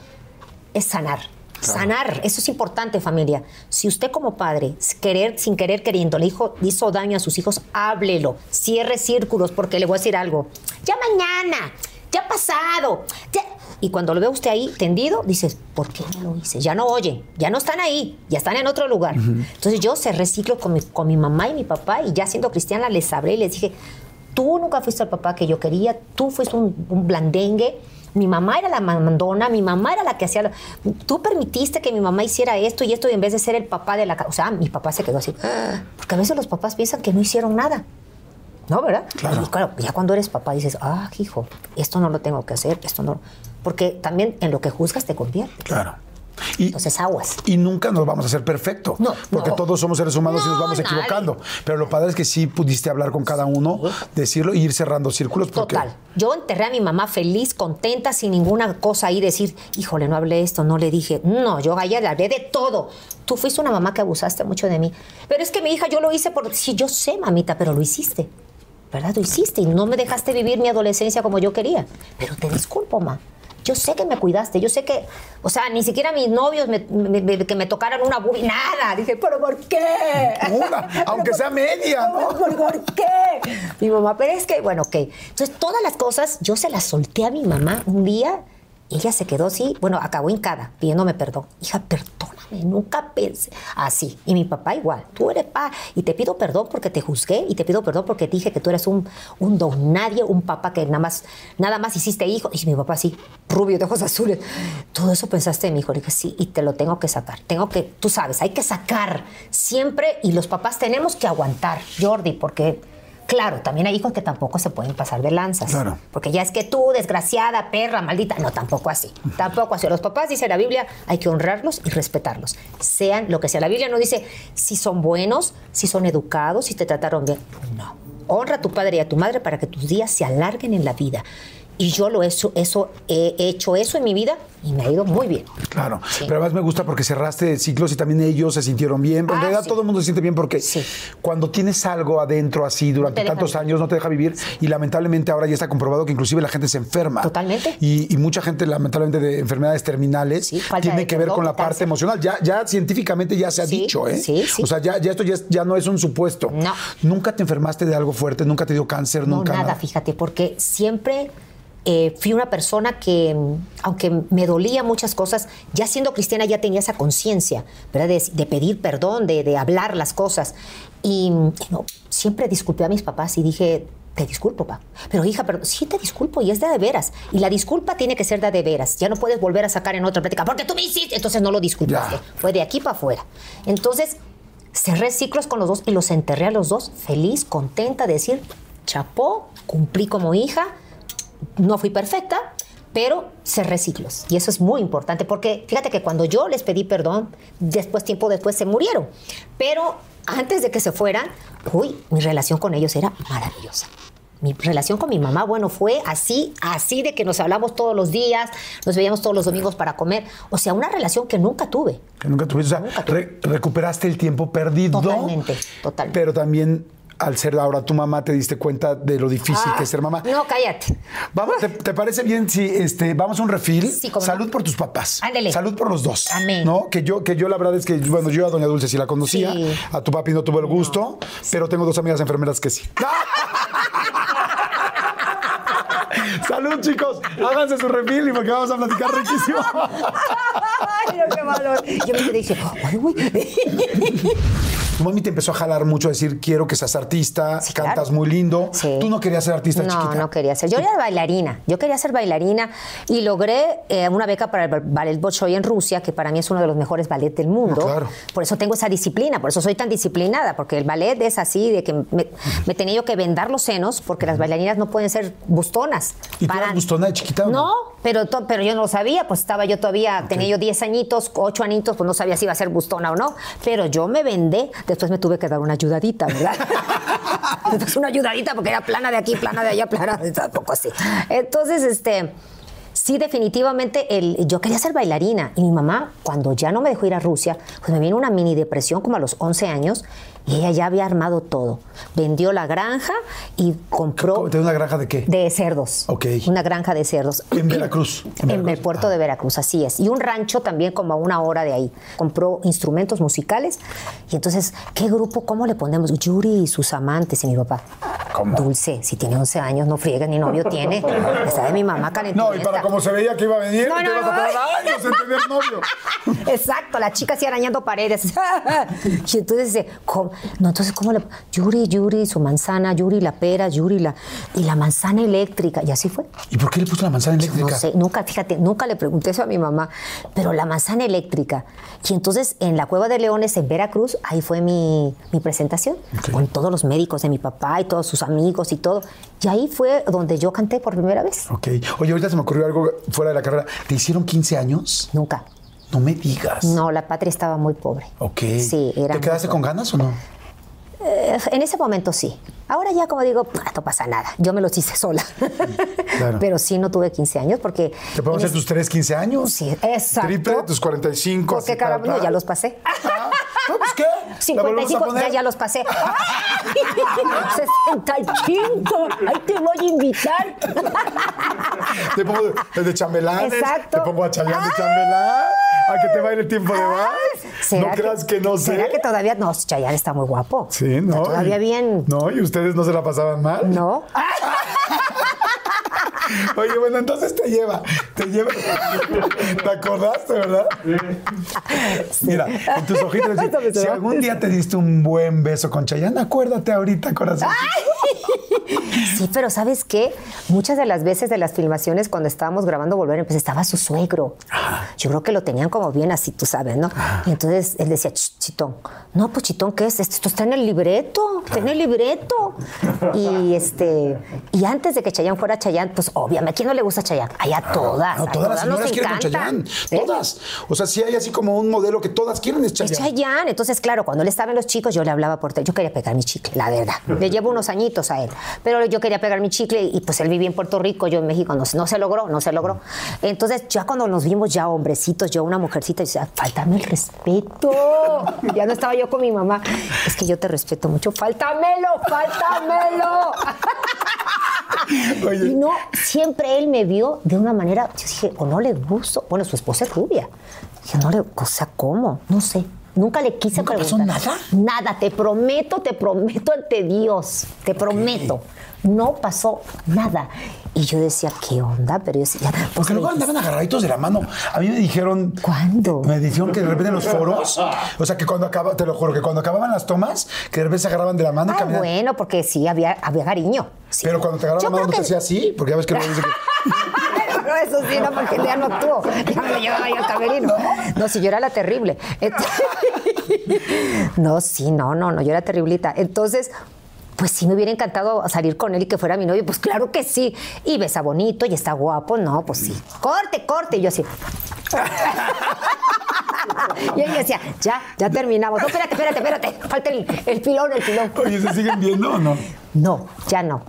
es sanar. Sanar, eso es importante, familia. Si usted como padre, querer, sin querer queriendo, le hijo, hizo daño a sus hijos, háblelo. Cierre círculos porque le voy a decir algo. Ya mañana, ya pasado, ya... Y cuando lo ve usted ahí tendido, dices, ¿por qué no lo hice? Ya no oyen, ya no están ahí, ya están en otro lugar. Entonces yo cerré ciclo con mi, con mi mamá y mi papá y ya siendo cristiana les hablé y les dije, tú nunca fuiste el papá que yo quería, tú fuiste un, un blandengue. Mi mamá era la mandona, mi mamá era la que hacía. lo- Tú permitiste que mi mamá hiciera esto y esto y en vez de ser el papá de la casa. O sea, mi papá se quedó así. Porque a veces los papás piensan que no hicieron nada. ¿No, verdad? Claro. Y claro, ya cuando eres papá dices, ah, hijo, esto no lo tengo que hacer, esto no. Porque también en lo que juzgas te convierte. Claro. Y, Entonces, aguas. y nunca nos vamos a hacer perfecto. No, porque no. todos somos seres humanos y nos No, vamos nadie. equivocando. Pero lo padre es que sí pudiste hablar con cada uno, decirlo y ir cerrando círculos. Porque, Total. Yo enterré a mi mamá feliz, contenta, sin ninguna cosa ahí, decir, híjole, no hablé esto, no le dije. No, yo a ella le hablé de todo. Tú fuiste una mamá que abusaste mucho de mí. Pero es que mi hija, yo lo hice por. Sí, yo sé, mamita, pero lo hiciste. ¿Verdad? Lo hiciste y no me dejaste vivir mi adolescencia como yo quería. Pero te disculpo, ma. Yo sé que me cuidaste, yo sé que, o sea, ni siquiera mis novios me, me- me- que me tocaran una bubi, nada. Dije, ¿pero por qué? Una, [laughs] aunque sea media, ¿no? ¿Por, por qué? Mi mamá, pero es que, bueno, ok. Entonces, todas las cosas yo se las solté a mi mamá un día Ella se quedó así, bueno, acabó hincada, pidiéndome perdón. Hija, perdóname, nunca pensé así. Y mi papá igual, tú eres pa, y te pido perdón porque te juzgué, y te pido perdón porque dije que tú eres un, un don nadie, un papá que nada más, nada más hiciste hijo. Y mi papá así, rubio, de ojos azules. Todo eso pensaste de mi hijo. Le dije, sí, y te lo tengo que sacar. Tengo que, tú sabes, hay que sacar siempre, y los papás tenemos que aguantar, Jordi, porque Claro, también hay hijos que tampoco se pueden pasar de lanzas. Claro. Porque ya es que tú, desgraciada, perra, maldita. No, tampoco así. Tampoco así. Los papás, dice la Biblia, hay que honrarlos y respetarlos. Sean lo que sea. La Biblia no dice si son buenos, si son educados, si te trataron bien. No. Honra a tu padre y a tu madre para que tus días se alarguen en la vida. Y yo lo he hecho, eso, he hecho eso en mi vida y me ha ido muy bien. Claro, pero además me gusta porque cerraste ciclos y también ellos se sintieron bien. En Ah, realidad sí. todo el mundo se siente bien porque Sí. cuando tienes algo adentro así durante tantos vivir. años no te deja vivir y lamentablemente ahora ya está comprobado que inclusive la gente se enferma. Totalmente. Y, y mucha gente lamentablemente de enfermedades terminales tiene que ver con la parte emocional. Ya, ya científicamente ya se ha dicho, ¿eh? sí, sí. O sea, ya, ya esto ya, no es un supuesto. No. Nunca te enfermaste de algo fuerte, nunca te dio cáncer, No, nunca nada, fíjate, porque siempre eh, fui una persona que, aunque me dolía muchas cosas, ya siendo cristiana ya tenía esa conciencia, ¿verdad? De, de pedir perdón, de, de hablar las cosas. Y no, siempre disculpé a mis papás y dije, te disculpo, pa. Pero hija, pero sí te disculpo y es de de veras. Y la disculpa tiene que ser de de veras. Ya no puedes volver a sacar en otra plática, porque tú me hiciste, entonces no lo disculpaste. Ya. Fue de aquí para afuera. Entonces, cerré ciclos con los dos y los enterré a los dos, feliz, contenta de decir, chapó, cumplí como hija, no fui perfecta, pero cerré ciclos. Y eso es muy importante, porque fíjate que cuando yo les pedí perdón, después, tiempo después, se murieron. Pero antes de que se fueran, uy, mi relación con ellos era maravillosa. Mi relación con mi mamá, bueno, fue así, así de que nos hablamos todos los días, nos veíamos todos los domingos para comer. O sea, una relación que nunca tuve. Que nunca tuviste. O sea, Nunca tuve. re- recuperaste el tiempo perdido. Totalmente, totalmente. Pero también, al ser ahora tu mamá, te diste cuenta de lo difícil Ah, que es ser mamá. No, cállate. Vamos, ¿te, te parece bien si este, vamos a un refil? Sí, cómo no. Salud por tus papás. Ándele. Salud por los dos. Amén. ¿No? Que yo, que yo la verdad es que, bueno, yo a Doña Dulce sí la conocía. Sí. A tu papi no tuve el gusto, pero tengo dos amigas enfermeras que sí. [laughs] [laughs] Salud, chicos. Háganse su refil y porque vamos a platicar riquísimo. Ay, no, qué valor. Yo me dije, ay, güey. Tu mami te empezó a jalar mucho a decir, quiero que seas artista, Sí, cantas claro. muy lindo. Sí. Tú no querías ser artista No, chiquita. no quería ser. Yo era bailarina. Yo quería ser bailarina y logré eh, una beca para el Ballet Bolshoi en Rusia, que para mí es uno de los mejores ballets del mundo. Claro. Por eso tengo esa disciplina, por eso soy tan disciplinada, porque el ballet es así, de que me, me tenía yo que vendar los senos, porque las bailarinas no pueden ser bustonas. ¿Y tú eras bustona de chiquita no? No, pero, pero yo no lo sabía, pues estaba yo todavía, tenía yo 10 añitos, 8 añitos, pues no sabía si iba a ser bustona o no. Pero yo me vendé, después me tuve que dar una ayudadita, ¿verdad? [laughs] [laughs] Una ayudadita porque era plana de aquí, plana de allá, plana de tampoco así. Entonces, este. Sí, definitivamente, el, yo quería ser bailarina y mi mamá, cuando ya no me dejó ir a Rusia, pues me vino una mini depresión como a los 11 años y ella ya había armado todo. Vendió la granja y compró. ¿Tenés una granja de qué? de cerdos. Ok. Una granja de cerdos. En Veracruz. En En, el puerto de Veracruz, así es. Y un rancho también como a una hora de ahí. Compró instrumentos musicales. Y entonces, ¿qué grupo? ¿Cómo le ponemos? Yuri y sus amantes y mi papá. ¿Cómo? Dulce, si tiene 11 años, no friegues, ni novio tiene. [laughs] Esa de mi mamá calenturienta. No, y para como se veía que iba a venir, No, te no, ibas a tardar años en tener novio. [laughs] Exacto, la chica así arañando paredes. [laughs] y entonces dice, ¿cómo? No, entonces, ¿cómo le.? Yuri, Yuri, su manzana, Yuri, la pera, Yuri, la. Y la manzana eléctrica. Y así fue. ¿Y por qué le puso la manzana eléctrica? No sé, nunca, fíjate, nunca le pregunté eso a mi mamá, pero la manzana eléctrica. Y entonces en la Cueva de Leones, en Veracruz, ahí fue mi, mi presentación, con todos los médicos de mi papá y todos sus amigos y todo. Y ahí fue donde yo canté por primera vez. Ok. Oye, ahorita se me ocurrió algo fuera de la carrera. ¿Te hicieron 15 años? Nunca. No me digas. No, la patria estaba muy pobre. Ok. Sí, era. ¿Te quedaste con ganas o no? Eh, en ese momento sí. Ahora ya, como digo, "Ah, no pasa nada. Yo me los hice sola. [laughs] claro. Pero sí no tuve 15 años porque. ¿Te podemos hacer tus 3, 15 años? Sí, exacto. Triple, tus 45. Porque caramba, no, ya los pasé. Ah, no, pues qué. [laughs] ¿La volvemos a 55, poner? ya, ya los pasé. [laughs] ¡Ay! 65, ahí te voy a invitar. Te pongo de, de chambelanes. Exacto. Te pongo a chalear de chambelán. A que te baile el tiempo de vals. No creas que no sé. ¿Será que todavía? No, Chayanne está muy guapo. Sí, ¿no? Está todavía Y- bien. No, y ustedes no se la pasaban mal. ¿No? [laughs] Oye, bueno, entonces te lleva, te lleva. ¿Te acordaste, verdad? Mira, en tus ojitos, [laughs] si algún día te diste un buen beso con Chayanne, acuérdate ahorita, corazón. Sí, pero ¿sabes qué? Muchas de las veces de las filmaciones cuando estábamos grabando Volver, pues estaba su suegro. Yo creo que lo tenían como bien así, tú sabes, ¿no? Y entonces él decía, "Ch, Chitón, no, pues Chitón, ¿qué es? Esto está en el libreto, está en el libreto. Y este, y antes de que Chayanne fuera Chayanne, pues obviamente, ¿a quién no le gusta Chayanne? Ay, a todas, No, a todas las nos señoras quieren. ¿Sí? Todas. O sea, sí hay así como un modelo que todas quieren es Es Chayanne. Chayanne. Entonces, claro, cuando él estaba en los chicos, yo le hablaba por teléfono. Yo quería pegar mi chicle, la verdad. Le llevo unos añitos a él. Pero yo quería pegar mi chicle y pues él vivía en Puerto Rico, yo en México. No, se- no se logró, no se logró. Entonces, ya cuando nos vimos ya hombrecitos, yo una mujercita, yo decía, faltame el respeto. [laughs] Ya no estaba yo con mi mamá. Es que yo te respeto mucho. Faltámelo. [laughs] Oye. Y no, siempre él me vio de una manera, yo dije, o no le gusto. Bueno, su esposa es rubia. Dije, no le, o sea, ¿cómo? No sé. Nunca le quise ¿Nunca pasó preguntar. nada? Nada, te prometo, te prometo ante Dios, te prometo. No pasó nada. Y yo decía, ¿qué onda? Pero yo decía, pues Porque luego me andaban agarraditos de la mano. A mí me dijeron. ¿Cuándo? Me dijeron que de repente en los foros, o sea, que cuando acaba, te lo juro, que cuando acababan las tomas, que de repente se agarraban de la mano y Ah, caminaban. bueno, porque sí, había, había cariño. Sí. Pero cuando te agarraban la mano, no te hacía así, porque ya ves que [laughs] luego dice que. No, eso sí, no, porque ya no actuó. Ya me lo llevaba yo al camerino. No, si yo era la terrible. Entonces- [laughs] [laughs] No, sí, no, no, no, yo era terriblita. Entonces, pues sí me hubiera encantado salir con él y que fuera mi novio. Pues claro que sí. Y besa bonito y está guapo. No, pues sí. Corte, corte. Y yo así. [laughs] Y ella decía, ya, ya terminamos. No, espérate, espérate, espérate. Falta el, el pilón, el pilón. Oye, ¿se siguen viendo o no? No, ya no.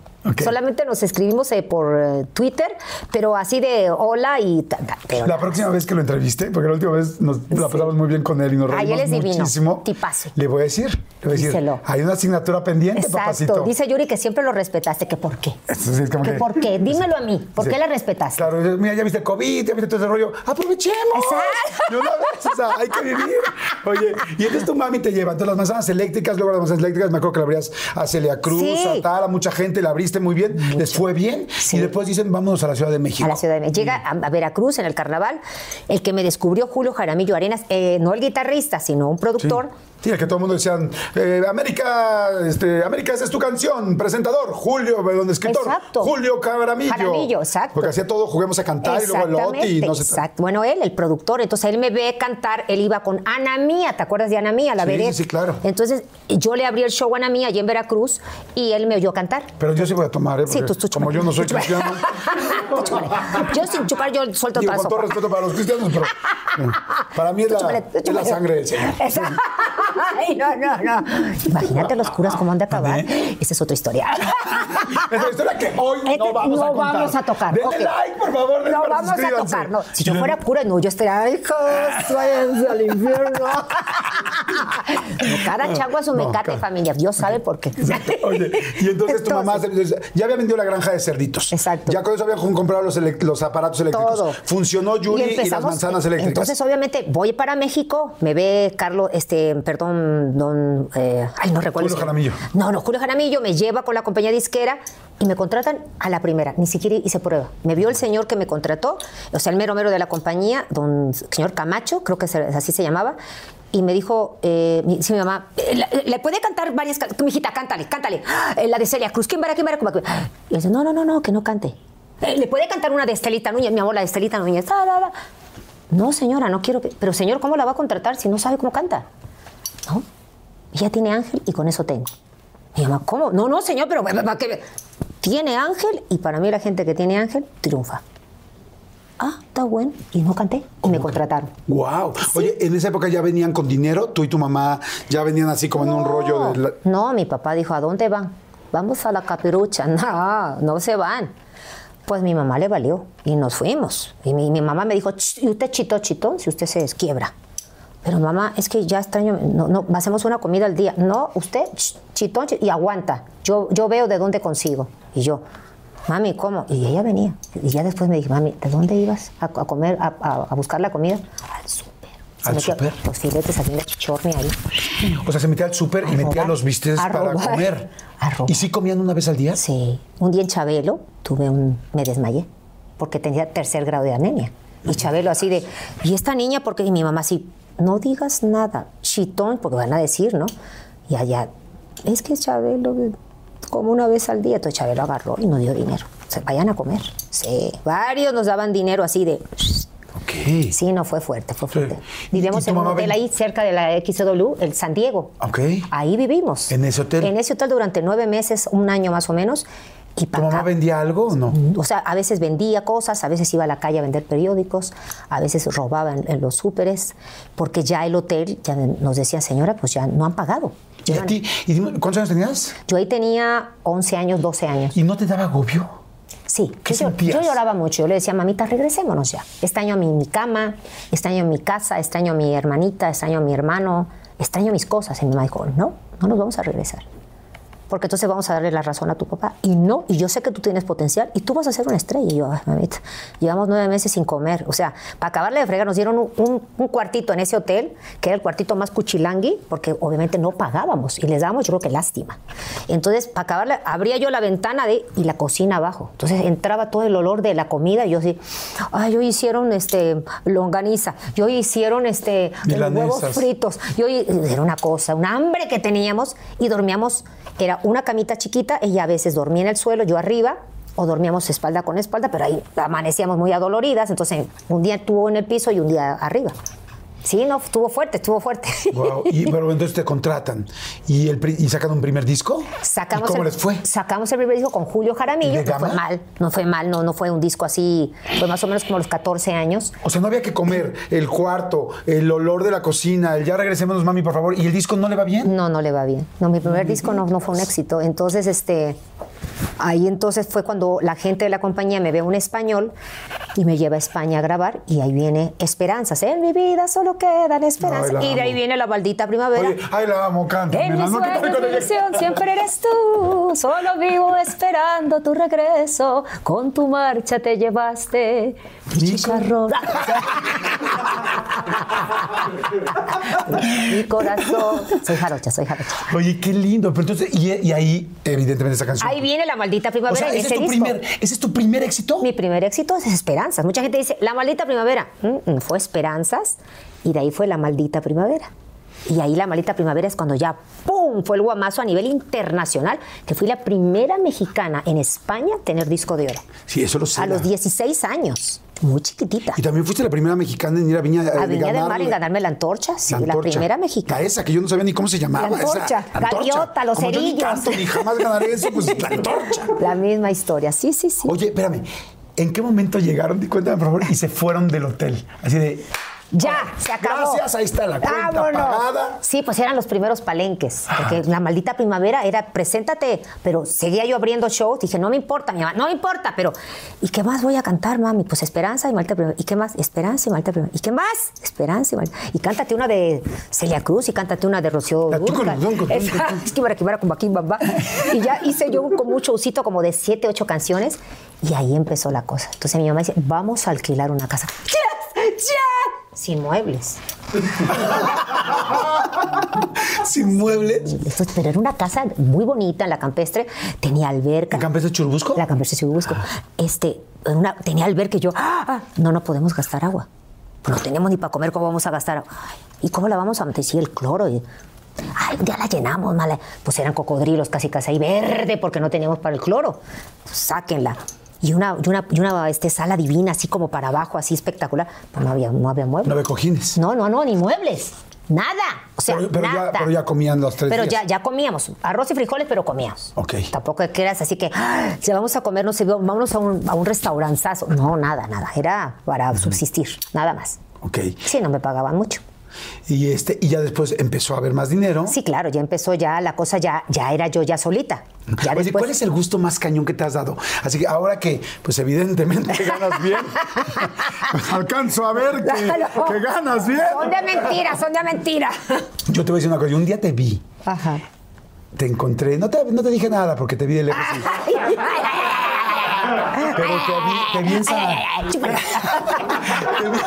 Solamente nos escribimos eh, por eh, Twitter, pero así de hola y... ta- ta- pero La próxima vez que lo entreviste, porque la última vez nos la pasamos muy bien con él y nos Ay, él reímos es muchísimo. tipazo. Le voy a decir, le voy a decir, Díselo. hay una asignatura pendiente, Exacto. papacito. Dice Yuri que siempre lo respetaste. ¿Que por qué? Sí, es como ¿Que que- por qué? Dímelo a mí. ¿Por Sí. qué la respetaste? Claro, mira, ya viste el COVID, ya viste todo ese rollo. ¡Aprovechemos! Exacto. Una vez, o sea, hay que vivir. Oye, y entonces tu mami te lleva. Entonces las manzanas eléctricas, luego las manzanas eléctricas, me acuerdo que la abrías a Celia Cruz, a tal, a mucha gente, la abriste muy bien, les fue bien. Y después dicen, vámonos a la Ciudad de México. A la Ciudad de México. Llega a, Veracruz en el carnaval. El que me descubrió Julio Jaramillo Arenas, eh, no el guitarrista, sino un productor. Sí, el que todo el mundo decían, eh, América, este, América, esa es tu canción, presentador, Julio, perdón, escritor, Exacto. Julio Caramillo. Jaramillo, exacto. Porque hacía todo, juguemos a cantar y luego el Oti y no sé. exacto. Bueno, él, el productor, entonces él me ve cantar, él iba con Ana Mía, ¿te acuerdas de Ana Mía, la Sí, vedette? sí, sí, claro. Entonces yo le abrí el show a Ana Mía allí en Veracruz y él me oyó cantar. Pero yo sí voy a tomar, ¿eh? Sí, tú, tú como yo no soy cristiano. [laughs] Yo sin chupar, yo suelto Digo, toda con todo respeto para los cristianos, pero eh, para mí es la, es sangre del Señor. Esa- Ay, no, no, no. Imagínate los curas cómo han de acabar. Esa es otra historia. [laughs] Es una historia que hoy Este, no vamos a contar. vamos a tocar. Denle Ok. like, por favor. No vamos a tocar. No, si yo fuera cura, no, yo estaría, hijos, váyanse al infierno. [laughs] No, cada chango a su No, mecate, familia. Dios sabe por qué. Exacto. Oye, y entonces, tu mamá ya había vendido la granja de cerditos. Exacto. Ya con eso habían comprado los, los aparatos eléctricos. Todo. Funcionó Yuri y, las empezamos- manzanas eléctricas. Entonces, obviamente, voy para México, me ve Carlos, este, perdón, don, eh, ay, no recuerdo. Julio Jaramillo. No, no, Julio Jaramillo me lleva con la compañía disquera y me contratan a la primera, ni siquiera hice prueba. Me vio el señor que me contrató, o sea, el mero mero de la compañía, don señor Camacho, creo que así se llamaba, y me dijo, eh, mi, sí, mi mamá, eh, ¿le, puede cantar varias canciones? Mi hijita, cántale, cántale. Eh, La de Celia Cruz, ¿quién va quién va ¿Quién va? Y dice, no, no, no, no, que no cante. ¿Le puede cantar una de Estelita Núñez, mi amor, la de Estelita Núñez? Ah, la, la. No, señora, no quiero. Pero, señor, ¿cómo la va a contratar si no sabe cómo canta? No. Ella tiene ángel y con eso tengo. Mi mamá, ¿cómo? No, no, señor, pero ¿para qué? Tiene ángel y para mí la gente que tiene ángel triunfa. Ah, está bueno. Y no canté y me contrataron. Wow. Oye, en esa época ya venían con dinero, tú y tu mamá ya venían así como en un rollo de. la- No, mi papá dijo, ¿a dónde van? Vamos a la capirucha. [laughs] No, no se van. Pues mi mamá le valió y nos fuimos. Y mi, mi mamá me dijo, "Ch, y usted chito, chitón, si usted se desquiebra. Pero mamá, es que ya extraño, no, no, hacemos una comida al día. No, usted ch, chitón, chi- y aguanta. Yo, yo veo de dónde consigo. Y yo, mami, ¿cómo? Y ella venía. Y ya después me dije, mami, ¿de dónde ibas a, a comer, a, a- a buscar la comida? Al súper. ¿Al súper? Los filetes así de chichorne ahí. O sea, se metía al súper y metía los bisteces para robar, comer. a robar. ¿Y sí comían una vez al día? Sí. Un día en Chabelo tuve un. me desmayé. Porque tenía tercer grado de anemia. Y Chabelo así de. ¿Y esta niña por qué? Y mi mamá así. No digas nada. Chitón, porque van a decir, ¿no? Y allá. Es que Chabelo. Como una vez al día. Entonces Chabelo agarró y nos dio dinero. O sea, vayan a comer. Sí. Varios nos daban dinero así de. Ok. Sí, no fue fuerte, fue fuerte. ¿Y- Vivíamos y tu en un hotel ven- ahí cerca de la XW, el San Diego. Ok. Ahí vivimos. ¿En ese hotel? En ese hotel durante nueve meses, un año más o menos. Y ¿Tu mamá vendía algo o no? o sea, a veces vendía cosas, a veces iba a la calle a vender periódicos, a veces robaba en, en los súperes, porque ya el hotel, ya nos decía, señora, pues ya no han pagado. ¿Y a ti? ¿Y dime, ¿Cuántos años tenías? Yo ahí tenía 11 años, 12 años. ¿Y no te daba agobio? Sí, ¿Qué yo, yo lloraba mucho. Yo le decía, mamita, regresémonos ya. Extraño a mi, mi cama, extraño mi casa, extraño a mi hermanita, extraño a mi hermano, extraño mis cosas. Y mi mamá dijo, no, no nos vamos a regresar. Porque entonces vamos a darle la razón a tu papá. Y no, y yo sé que tú tienes potencial y tú vas a ser una estrella. Y yo, ay, mamita, llevamos nueve meses sin comer. O sea, para acabarle de fregar, nos dieron un, un- un cuartito en ese hotel, que era el cuartito más cuchilangui, porque obviamente no pagábamos y les dábamos, yo creo que lástima. Entonces, para acabarle, abría yo la ventana de, y la cocina abajo. Entonces entraba todo el olor de la comida y yo así, ay, hoy hicieron este longaniza, y hoy hicieron este huevos fritos. Y hoy era una cosa, un hambre que teníamos y dormíamos, era una camita chiquita, ella a veces dormía en el suelo, yo arriba, o dormíamos espalda con espalda, pero ahí amanecíamos muy adoloridas, entonces un día estuvo en el piso y un día arriba. Sí, no, estuvo fuerte, estuvo fuerte. [laughs] Wow. Y, [laughs] pero entonces te contratan y, el, y sacan un primer disco. Sacamos ¿Y cómo el, les fue? Sacamos el primer disco con Julio Jaramillo. ¿De No fue mal, no fue mal, no, no fue un disco así, fue más o menos como los 14 años. O sea, no había que comer el cuarto, el olor de la cocina, el ya regresémonos, mami, por favor. ¿Y el disco no le va bien? No, no le va bien. No, mi primer disco no, no fue un éxito. Entonces, este, ahí entonces fue cuando la gente de la compañía me ve un español y me lleva a España a grabar y ahí viene Esperanzas. En mi vida solo quedan esperanzas. Y de ahí viene la maldita primavera. Oye, ay, la amo, canta. En mis no, ¿qué tal sueños, con mi ilusión siempre eres tú. Solo vivo esperando tu regreso. Con tu marcha te llevaste mi chicharrón. [laughs] mi corazón. Soy jarocha, soy jarocha. Oye, qué lindo. Pero entonces, y, y ahí, evidentemente, esa canción. Ahí viene la maldita o primavera sea, ese ese es, tu disco. primer, ¿ese es tu primer éxito? Mi primer éxito es Esperanzas. Mucha gente dice, la maldita primavera. Mm, mm, fue Esperanzas y de ahí fue la maldita primavera. Y ahí la maldita primavera es cuando ya, ¡pum!, fue el guamazo a nivel internacional, que fui la primera mexicana en España a tener disco de oro. Sí, eso lo sé. A los 16 años, muy chiquitita. Y también fuiste la primera mexicana en ir a Viña, A de Viña del Mar en ganarme la antorcha, sí, la, antorcha. primera mexicana. La esa, que yo no sabía ni cómo se llamaba. La esa, antorcha, gaviota, los Como yo ni cerillos. canto, ni jamás ganaré eso, pues la antorcha. [laughs] La misma historia, sí, sí, sí. Oye, espérame. ¿En qué momento llegaron? Cuéntame, por favor. Y se fueron del hotel. Así de. Ya, se acabó. Gracias, ahí está la cuenta pagada. Sí, pues eran los primeros palenques. Porque la maldita primavera era preséntate, pero seguía yo abriendo shows. Dije, no me importa, mi mamá, no me importa, pero ¿y qué más voy a cantar, mami? Pues Esperanza y Maldita Primavera. ¿Y qué más? Esperanza y Maldita Primavera. ¿Y qué más? Esperanza y Maldita Y cántate una de Celia Cruz y cántate una de Rocío Dúrcal. [laughs] Es que como aquí, bamba. Y ya hice yo como un showcito como de siete, ocho canciones y ahí empezó la cosa. Entonces mi mamá dice, vamos a alquilar una casa. ¡Ya! ¡Ya! Sin muebles. [laughs] Sin muebles. Esto- pero era una casa muy bonita en la campestre, tenía alberca. ¿En Campestre Churubusco? La campestre Churubusco. Este, una, tenía alberca y yo, ¡ah! ah, no, no podemos gastar agua. No tenemos ni para comer, ¿cómo vamos a gastar ¿Y cómo la vamos a meter? Sí, el cloro. Y, Ay, día la llenamos, mala. Pues eran cocodrilos casi casi ahí verde porque no teníamos para el cloro. Pues sáquenla. Y una, y una, y una este, sala divina, así como para abajo, así espectacular. Pues no había, no había muebles. No había cojines. No, no, no, ni muebles. Nada. O sea, Pero- pero ya- nada. pero ya comían los tres Pero días. ya, ya comíamos. Arroz y frijoles, pero comíamos. Ok. Tampoco que eras así que, "Ah, si vamos a comer, no sé, vámonos a un, a un restauranzazo. No, nada, nada. Era para subsistir, nada más. Ok. Sí, no me pagaban mucho. Y, este, y ya después empezó a haber más dinero. Sí, claro, ya empezó ya la cosa, ya, ya era yo ya solita. Ya Oye, después, ¿cuál es el gusto más cañón que te has dado? Así que ahora que, pues evidentemente [laughs] ganas bien, [laughs] alcanzo a ver que ganas bien. Son de mentira, son de mentira. [laughs] Yo te voy a decir una cosa, yo un día te vi, Ajá. te encontré, no te, no te dije nada porque te vi de lejos. Pero te vi, te vi en San vi,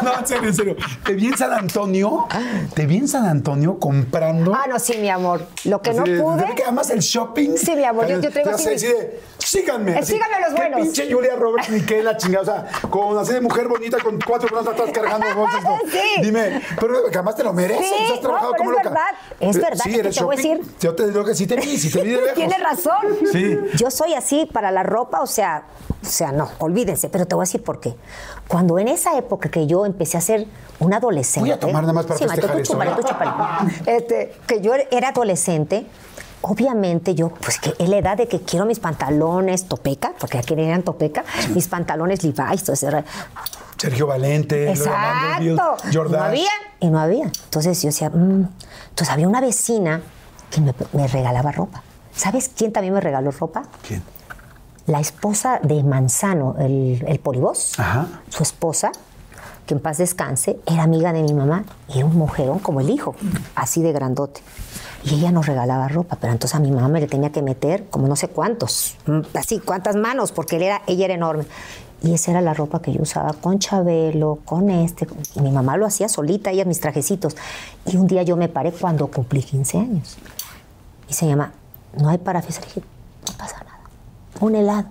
No, en serio, en serio. Te vi en San Antonio. Te vi en San Antonio comprando. Ah, no, sí, mi amor. Lo que no de- pude. ¿de que amas el shopping? Sí, mi amor, yo- yo traigo así así síganme. Eh, así, síganme los qué buenos. pinche Julia Roberts ni qué la chingada. O sea, con así de mujer bonita con cuatro brazos atrás cargando [laughs] bolsas. no. Sí. Dime, pero que además te lo mereces. Sí, has trabajado no, pero como es loca. verdad. Es Eh, verdad, Sí, ¿qué eres te voy a decir? Yo te digo que sí te vi, sí te vi de [laughs] lejos. Tienes razón. Sí. Yo soy así para la ropa, o sea, o sea, no, olvídense, pero te voy a decir por qué. Cuando en esa época que yo empecé a ser una adolescente. Voy a tomar nada más para sí, festejar tú chúpale, ¿eh? tú chúpale. Este, que yo era adolescente. Obviamente yo, pues que en la edad de que quiero mis pantalones topeca, porque aquí eran topeca, mis pantalones Levi's, re- Sergio Valente, Exacto. Y no había, y no había. Entonces yo decía, mm. entonces había una vecina que me, me regalaba ropa. ¿Sabes quién también me regaló ropa? ¿Quién? La esposa de Manzano, el, el polivoz. Ajá. Su esposa, que en paz descanse, era amiga de mi mamá y era un mujerón como el hijo, así de grandote. Y ella nos regalaba ropa, pero entonces a mi mamá me le tenía que meter como no sé cuántos, mm, así, cuántas manos, porque él era, ella era enorme. Y esa era la ropa que yo usaba con Chabelo, con este. Y mi mamá lo hacía solita, ella mis trajecitos. Y un día yo me paré cuando cumplí 15 años. Y se llama, no hay para fiesta. Dije, no pasa nada. Un helado.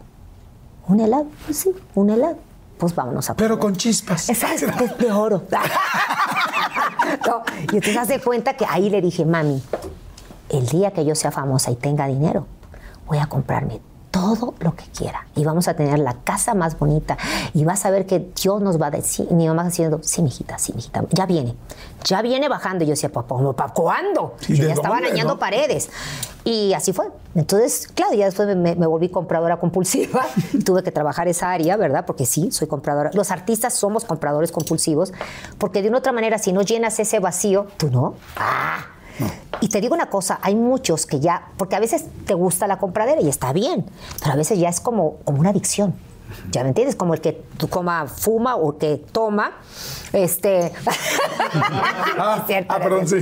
¿Un helado? Pues sí, un helado. Pues vámonos a Pero comer. con chispas. Exacto, es de oro. [laughs] No, y entonces hace cuenta que ahí le dije, mami, el día que yo sea famosa y tenga dinero, voy a comprarme todo lo que quiera. Y vamos a tener la casa más bonita. Y vas a ver que Dios nos va a decir, mi mamá diciendo, sí, mijita, sí, mijita, ya viene. Ya viene bajando. Y yo decía, papá, ¿para cuándo? ¿Y Yo de ya estaba arañando no? paredes. Y así fue. Entonces, claro, ya después me, me volví compradora compulsiva. [laughs] Tuve que trabajar esa área, ¿verdad? Porque sí, soy compradora. Los artistas somos compradores compulsivos, porque de una otra manera, si no llenas ese vacío, tú no. Ah. Y te digo una cosa, hay muchos que ya, porque a veces te gusta la compradera y está bien, pero a veces ya es como, como una adicción. ¿Ya me entiendes? Como el que tú coma, fuma o que toma, este... [laughs] Ah, Es cierto, ah, perdón, sí.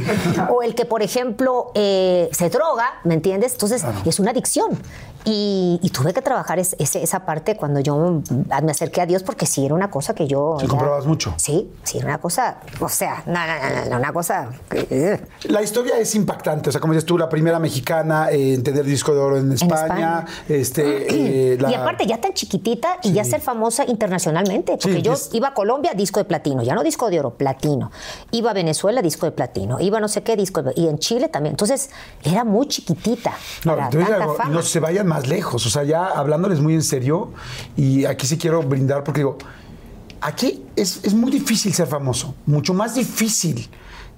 O el que, por ejemplo, eh, se droga, ¿me entiendes? Entonces, es una adicción. Y, y tuve que trabajar es- esa parte cuando yo me acerqué a Dios, porque sí era una cosa que yo... Sí, comprabas mucho. Sí, sí, era una cosa, o sea, no, no, una cosa... eh. La historia es impactante, o sea, como dices tú, la primera mexicana en tener disco de oro en España, España. este, [clears throat] eh, la- Y aparte, ya tan chiquitita y ya ser famosa internacionalmente. Porque Sí, yo es- iba a Colombia, disco de platino. Ya no disco de oro, platino. Iba a Venezuela, disco de platino. Iba a no sé qué, disco de... Y en Chile también. Entonces, era muy chiquitita. No, para tanta algo, fama. no se vayan más lejos. O sea, ya hablándoles muy en serio, y aquí sí quiero brindar porque digo, aquí es, es muy difícil ser famoso, mucho más difícil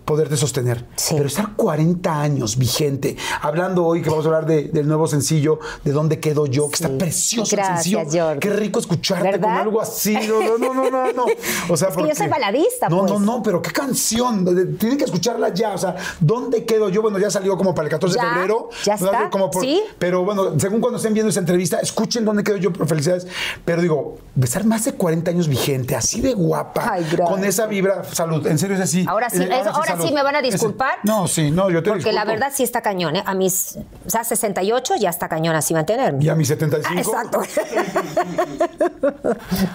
poderte sostener. Sí. Pero estar 40 años vigente, hablando hoy que vamos a hablar de- del nuevo sencillo, de dónde quedo yo, que Sí. está precioso Gracias, el sencillo. Jordi. Qué rico escucharte con algo así. No, no, no, no, no. O sea, [laughs] Es que yo porque- soy baladista, No, pues. no, no, pero qué canción. Tienen que escucharla ya. O sea, ¿dónde quedo yo? Bueno, ya salió como para el 14 de febrero. ya ¿no? está, Como por- sí. Pero bueno, según cuando estén viendo esa entrevista, escuchen dónde quedo yo, por felicidades. Pero digo, besar más de 40 años vigente, así de guapa, Ay, con esa vibra, salud, en serio es así. Ahora sí, Eh, eso- ahora salud. sí me van a Ese- disculpar. no, sí, no, yo te Porque la verdad sí está cañón, ¿eh? A mis, o sea, 68 ya está cañón así mantenerme. Y a mis 75. Ah, exacto.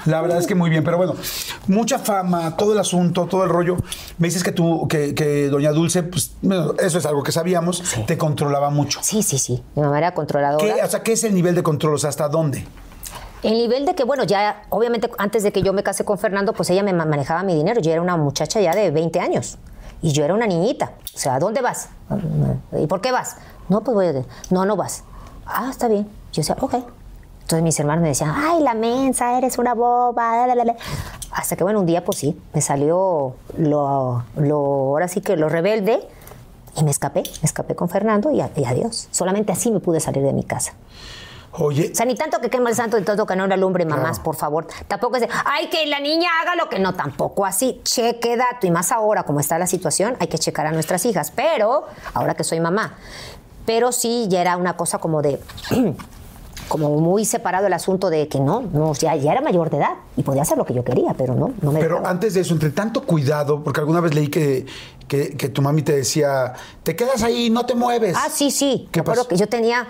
La verdad es que muy bien, pero bueno, mucha fama, todo el asunto, todo el rollo. Me dices que tú, que, que Doña Dulce, pues bueno, eso es algo que sabíamos, te controlaba mucho. Sí, sí, sí. Mi mamá era controladora. ¿Qué, o sea, ¿qué es el nivel de control? O sea, ¿hasta dónde? El nivel de que, bueno, ya, obviamente, antes de que yo me casé con Fernando, pues ella me ma- manejaba mi dinero. Yo era una muchacha ya de 20 años. Y yo era una niñita. O sea, ¿a dónde vas? ¿Y por qué vas? No, pues voy a... No, no vas. Ah, está bien. Yo decía, ok. Entonces mis hermanos me decían, ay, la mensa, eres una boba. la, la, la, la". Hasta que, bueno, un día, pues sí, me salió lo, lo, ahora sí que lo rebelde. Y me escapé, me escapé con Fernando y, y adiós. Solamente así me pude salir de mi casa. Oye, O sea, ni tanto que quema el santo, ni tanto que no era lumbre, mamás, por favor. Tampoco es de, ay, que la niña haga lo que no, tampoco así. Cheque dato. Y más ahora, como está la situación, hay que checar a nuestras hijas. Pero, ahora que soy mamá. Pero sí, ya era una cosa como de. [clears throat] como muy separado el asunto de que no, no, ya, ya era mayor de edad y podía hacer lo que yo quería, pero no, no me pero dejaba. antes de eso, entre tanto cuidado, porque alguna vez leí que, que, que tu mami te decía, te quedas ahí, no te mueves. Ah, sí, sí. ¿Qué pasó? que yo tenía,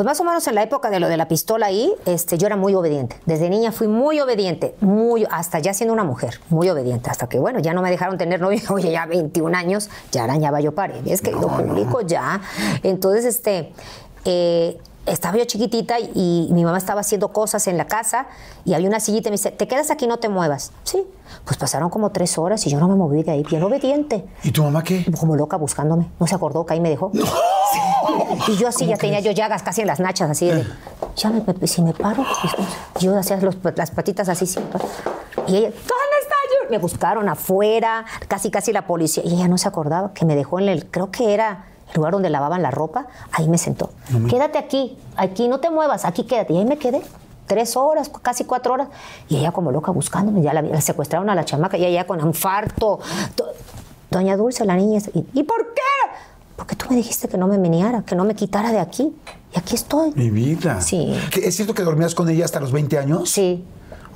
Pues más o menos en la época de lo de la pistola ahí, este, yo era muy obediente. Desde niña fui muy obediente, muy, hasta ya siendo una mujer, muy obediente. Hasta que, bueno, ya no me dejaron tener novio, [laughs] oye, ya 21 años, ya arañaba yo paredes, que lo publico ya. Entonces, este, eh, estaba yo chiquitita y mi mamá estaba haciendo cosas en la casa y había una sillita y me dice, te quedas aquí, no te muevas. Sí, pues pasaron como tres horas y yo no me moví de ahí, bien obediente. ¿Y tu mamá qué? Como loca buscándome. No se acordó que ahí me dejó. Y yo así ya tenía yo llagas casi en las nachas, así de, ya me, me- si me paro, pues, yo hacía los- las patitas así siempre. Y ella, ¿dónde está yo? Me buscaron afuera, casi casi la policía. Y ella no se acordaba que me dejó en el, creo que era el lugar donde lavaban la ropa, ahí me sentó. Quédate aquí, aquí, no te muevas, aquí quédate. Y ahí me quedé. Tres horas, casi cuatro horas. Y ella como loca buscándome. Ya la, la secuestraron a la chamaca y ella con infarto. To- Doña Dulce, la niña. ¿Y, ¿y por qué? Porque tú me dijiste que no me meneara, que no me quitara de aquí. Y aquí estoy. Mi vida. Sí. ¿Que ¿Es cierto que dormías con ella hasta los 20 años? Sí.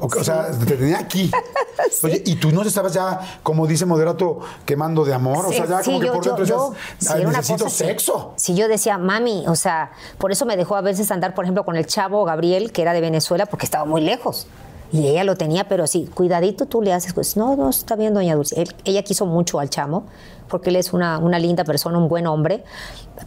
O, que- o sea, te tenía aquí. [laughs] Oye, ¿y tú no estabas ya, como dice Moderato, quemando de amor? o sea, ya Sí, como que yo- por yo- dentro yo- decías, sí, "Ay, era una necesito cosa sexo. Sí, yo decía, mami, o sea, por eso me dejó a veces andar, por ejemplo, con el chavo Gabriel, que era de Venezuela, porque estaba muy lejos. Y ella lo tenía, pero sí, cuidadito tú le haces. Pues, no, no, está bien, doña Dulce. Él- ella quiso mucho al chamo, porque él es una, una linda persona, un buen hombre.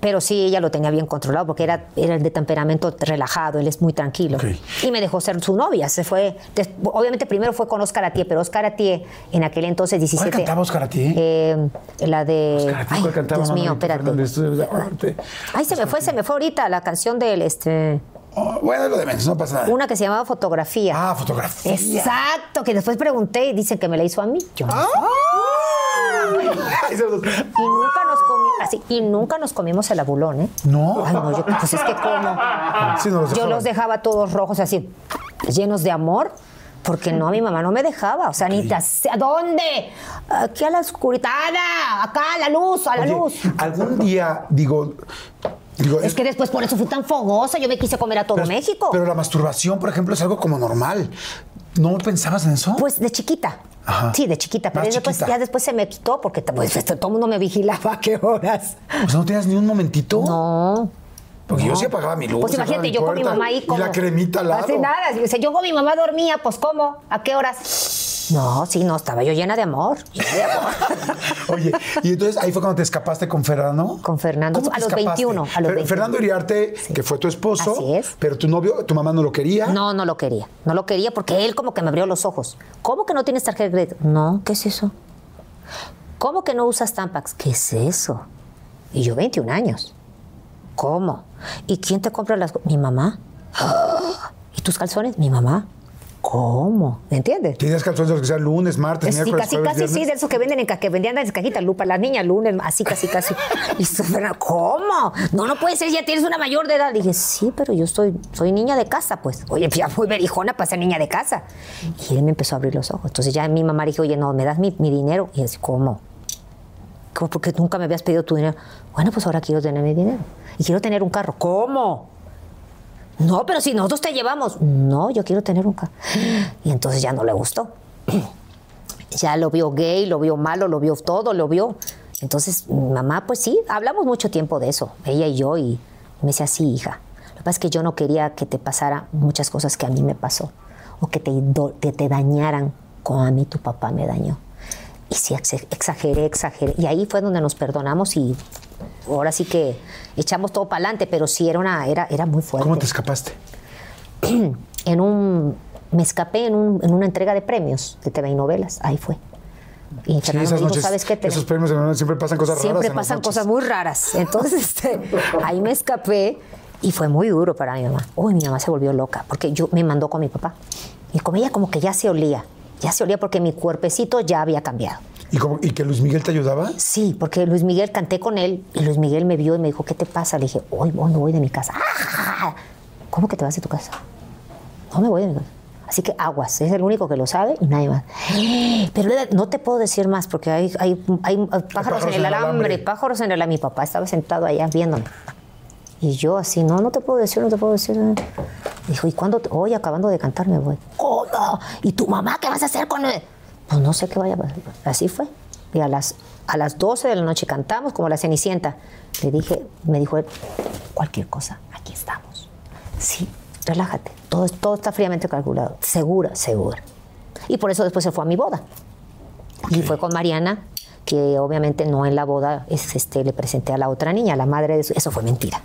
Pero sí, ella lo tenía bien controlado, porque era, era de temperamento relajado, él es muy tranquilo. Y me dejó ser su novia. Se fue, des- obviamente primero fue con Oscar Atié, pero Oscar Atié en aquel entonces, 17... ¿Cuál cantaba Oscar Atié? Eh, la de... Oscar Atié, Ay, ¿cuál cantaba, Dios mío, espérate. Ay, se me fue, se me fue ahorita la canción del este Oh, bueno, lo de menos, no pasa nada. una que se llamaba Fotografía. Ah, fotografía. Exacto, que después pregunté y dicen que me la hizo a mí. Yo no Y nunca nos comimos así, y nunca nos comimos el abulón, ¿eh? No. Ay, no, yo, pues es que como. Sí, no los Yo los dejaba todos rojos así, llenos de amor. Porque no, mi mamá no me dejaba. O sea, ni te hace- ¿A dónde? Aquí a la oscuridad. Acá, a la luz, a la Oye, luz. algún día, digo, digo Es que después por eso fui tan fogosa. Yo me quise comer a todo pero, México. Pero la masturbación, por ejemplo, es algo como normal. ¿No pensabas en eso? Pues de chiquita. Ajá. Sí, de chiquita. Pero ya después, chiquita. ya después se me quitó porque pues, este, todo el mundo me vigilaba a [laughs] qué horas. o sea, ¿no tenías ni un momentito? No. Porque yo sí apagaba mi luz. Pues imagínate, yo con mi mamá ahí como. Y la cremita al lado. Hace nada. O sea, yo con mi mamá dormía, pues ¿cómo? ¿A qué horas? No, sí, no, estaba yo llena de amor. [laughs] llena de amor. Oye, y entonces ahí fue cuando te escapaste con Fernando. Con Fernando, ¿Cómo te a los escapaste? 21, a los Fer- 21. Fernando Iriarte, que fue tu esposo. Así es. Pero tu novio, tu mamá no lo quería. No, no lo quería. No lo quería porque él como que me abrió los ojos. ¿Cómo que no tienes tarjeta de crédito? No, ¿qué es eso? ¿Cómo que no usas Tampax? ¿Qué es eso? Y yo 21 años. ¿Cómo? ¿Y quién te compra las Mi mamá. [gasps] ¿Y tus calzones? Mi mamá. ¿Cómo? ¿Me entiendes? Tenías calzones que sean lunes, martes, Sí, miércoles, casi, jueves, casi, sí, de esos que venden en que vendían en cajitas, lupa, las niñas lunes, así, casi, casi. [laughs] Y su- Fernando, ¿cómo? No, no puede ser, ya tienes una mayor de edad. Dije, sí, pero yo soy, soy niña de casa, pues. Oye, ya muy berijona para ser niña de casa. Y él me empezó a abrir los ojos. Entonces ya mi mamá le dije, oye, no, ¿me das mi, mi dinero? Y así, ¿cómo? ¿Cómo? Porque nunca me habías pedido tu dinero. Bueno, pues ahora quiero tener mi dinero. Y quiero tener un carro. ¿Cómo? No, pero si nosotros te llevamos. No, yo quiero tener un carro. Y entonces ya no le gustó. [clears throat] Ya lo vio gay, lo vio malo, lo vio todo, lo vio. Entonces, mi mamá, pues sí, hablamos mucho tiempo de eso, ella y yo, y me decía, sí, hija. Lo que pasa es que yo no quería que te pasara muchas cosas que a mí me pasó, o que te, te dañaran como a mí tu papá me dañó. Y sí, ex- exageré, exageré. Y ahí fue donde nos perdonamos y ahora sí que echamos todo para adelante, pero sí era, una, era, era muy fuerte ¿Cómo te escapaste? [clears throat] en un me escapé en, un- en una entrega de premios de TV y novelas ahí fue y Sí, esas dijo, noches, ¿sabes qué? Te- esos premios de siempre pasan cosas siempre raras. las pasan cosas muy raras entonces este, [laughs] ahí me escapé y fue muy duro para mi mamá uy mi mamá se volvió loca porque yo me mandó con mi papá y con ella como que ya se olía ya se olía porque mi cuerpecito ya había cambiado ¿Y, cómo- ¿Y que Luis Miguel te ayudaba? Sí, porque Luis Miguel canté con él y Luis Miguel me vio y me dijo, ¿qué te pasa? Le dije, hoy voy, me voy de mi casa. ¡Ah! ¿Cómo que te vas de tu casa? No me voy de mi casa. Así que aguas, es el único que lo sabe y nadie más. [gasps] Pero no te puedo decir más porque hay, hay, hay pájaros, en el alambre, pájaros en el alambre. Mi papá estaba sentado allá viéndome. Y yo así, no, no te puedo decir, no te puedo decir. Dijo, ¿y cuándo? te- Hoy acabando de cantar me voy. ¿Cómo? ¿Y tu mamá qué vas a hacer con él? Pues no sé qué vaya a pasar. Así fue. Y a las, a las 12 de la noche cantamos como la Cenicienta. Le dije, me dijo él, cualquier cosa, aquí estamos. Sí, relájate. Todo, todo está fríamente calculado. Segura, segura. Y por eso después se fue a mi boda. Y fue con Mariana, que obviamente no en la boda es, este, le presenté a la otra niña, a la madre de su... Eso fue mentira.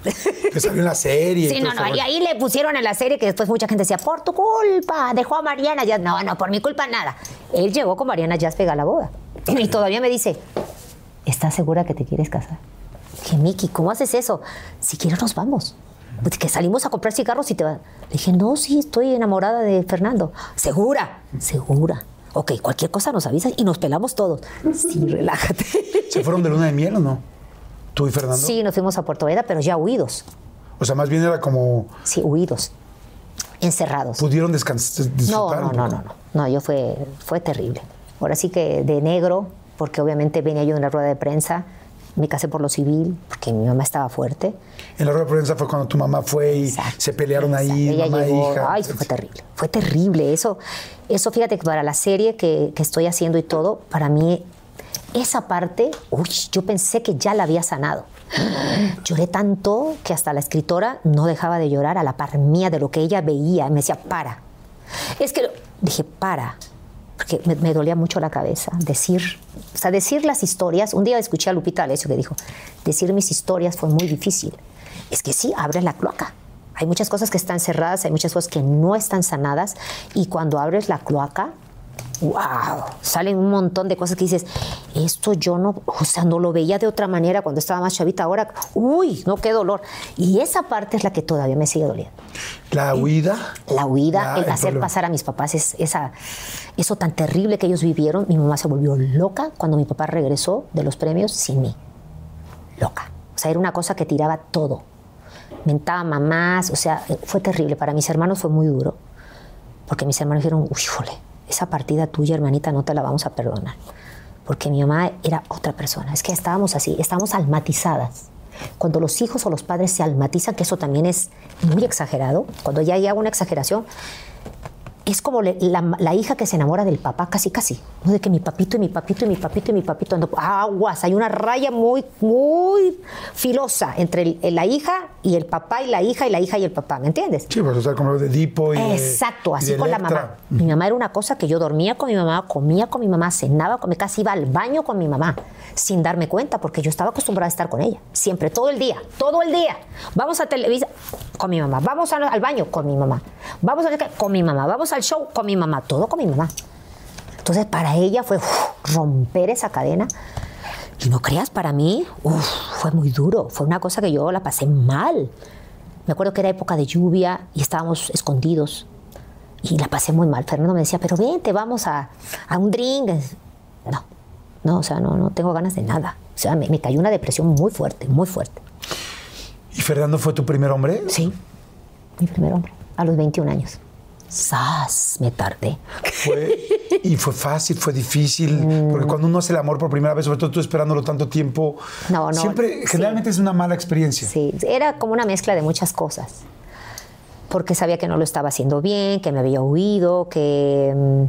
Que salió en la serie. Sí, no, no. Y ahí le pusieron en la serie que después mucha gente decía, por tu culpa, dejó a Mariana Jazz. No, no, por mi culpa nada. Él llegó con Mariana Jazz pega a la boda. Y todavía me dice, ¿estás segura que te quieres casar? Dije, Miki, ¿cómo haces eso? Si quieres nos vamos. Pues que salimos a comprar cigarros y te vas. Le dije, no, sí, estoy enamorada de Fernando. ¿Segura? Segura. Ok, cualquier cosa nos avisas y nos pelamos todos. Sí, [laughs] relájate. ¿Se fueron de luna de miel o no? ¿Tú y Fernando? Sí, nos fuimos a Puerto Vallarta, pero ya huidos. O sea, más bien era como. Sí, huidos. Encerrados. Pudieron descansar. No, no, no, no, no. No, yo fue, fue terrible. Ahora sí que de negro, porque obviamente venía yo en la rueda de prensa, me casé por lo civil, porque mi mamá estaba fuerte. En la rueda de prensa fue cuando tu mamá fue y Exacto, se pelearon ahí. Ella mamá e hija. Ay, fue terrible. Fue terrible. Eso, eso fíjate que para la serie que, que estoy haciendo y todo, para mí, esa parte, uy, yo pensé que ya la había sanado. [gasps] Lloré tanto que hasta la escritora no dejaba de llorar a la par mía de lo que ella veía. Me decía, para. Es que, dije, para. Porque me, dolía mucho la cabeza. Decir, o sea, decir las historias. Un día escuché a Lupita Alessio que dijo, decir mis historias fue muy difícil. Es que sí, abres la cloaca. Hay muchas cosas que están cerradas, hay muchas cosas que no están sanadas. Y cuando abres la cloaca, wow, salen un montón de cosas que dices, esto yo no, o sea, no lo veía de otra manera cuando estaba más chavita, ahora, uy, no, qué dolor. Y esa parte es la que todavía me sigue doliendo. La huida. La huida, el el hacer problema. pasar a mis papás, es, esa, eso tan terrible que ellos vivieron, mi mamá se volvió loca cuando mi papá regresó de los premios sin mí. Loca. O sea, era una cosa que tiraba todo. Mentaba mamás, o sea, fue terrible. Para mis hermanos fue muy duro. Porque mis hermanos dijeron, uy, jole, esa partida tuya, hermanita, no te la vamos a perdonar. Porque mi mamá era otra persona. Es que estábamos así, estábamos almatizadas. Cuando los hijos o los padres se almatizan, que eso también es muy exagerado, cuando ya hay una exageración, es como le- la, la hija que se enamora del papá, casi, casi. ¿no? De que mi papito y mi papito y mi papito y mi papito. ando- aguas, hay una raya muy, muy filosa entre el- el- la hija y el papá y la hija y la hija y el papá, ¿me entiendes? Sí, pues, o sea, como lo de Edipo y. de- Exacto, y así de con la mamá. Mi mamá era una cosa que yo dormía con mi mamá, comía con mi mamá, cenaba con mi casi iba al baño con mi mamá, sin darme cuenta, porque yo estaba acostumbrada a estar con ella, siempre, todo el día, todo el día. Vamos a Televisa con mi mamá, vamos al, al baño con mi mamá, vamos a con mi mamá, vamos al show con mi mamá, todo con mi mamá. Entonces para ella fue uf, romper esa cadena. Y no creas, para mí uf, fue muy duro, fue una cosa que yo la pasé mal. Me acuerdo que era época de lluvia y estábamos escondidos. Y la pasé muy mal. Fernando me decía, pero vente, vamos a, a un drink. No, no, o sea, no, no tengo ganas de nada. O sea, me, me cayó una depresión muy fuerte, muy fuerte. ¿Y Fernando fue tu primer hombre? Sí, mi primer hombre, a los 21 años. ¡Sas! Me tardé. Fue, y fue fácil, fue difícil. Porque cuando uno hace el amor por primera vez, sobre todo tú esperándolo tanto tiempo, No, no, siempre, sí. generalmente es una mala experiencia. Sí, era como una mezcla de muchas cosas. Porque sabía que no lo estaba haciendo bien, que me había huido, que... mm,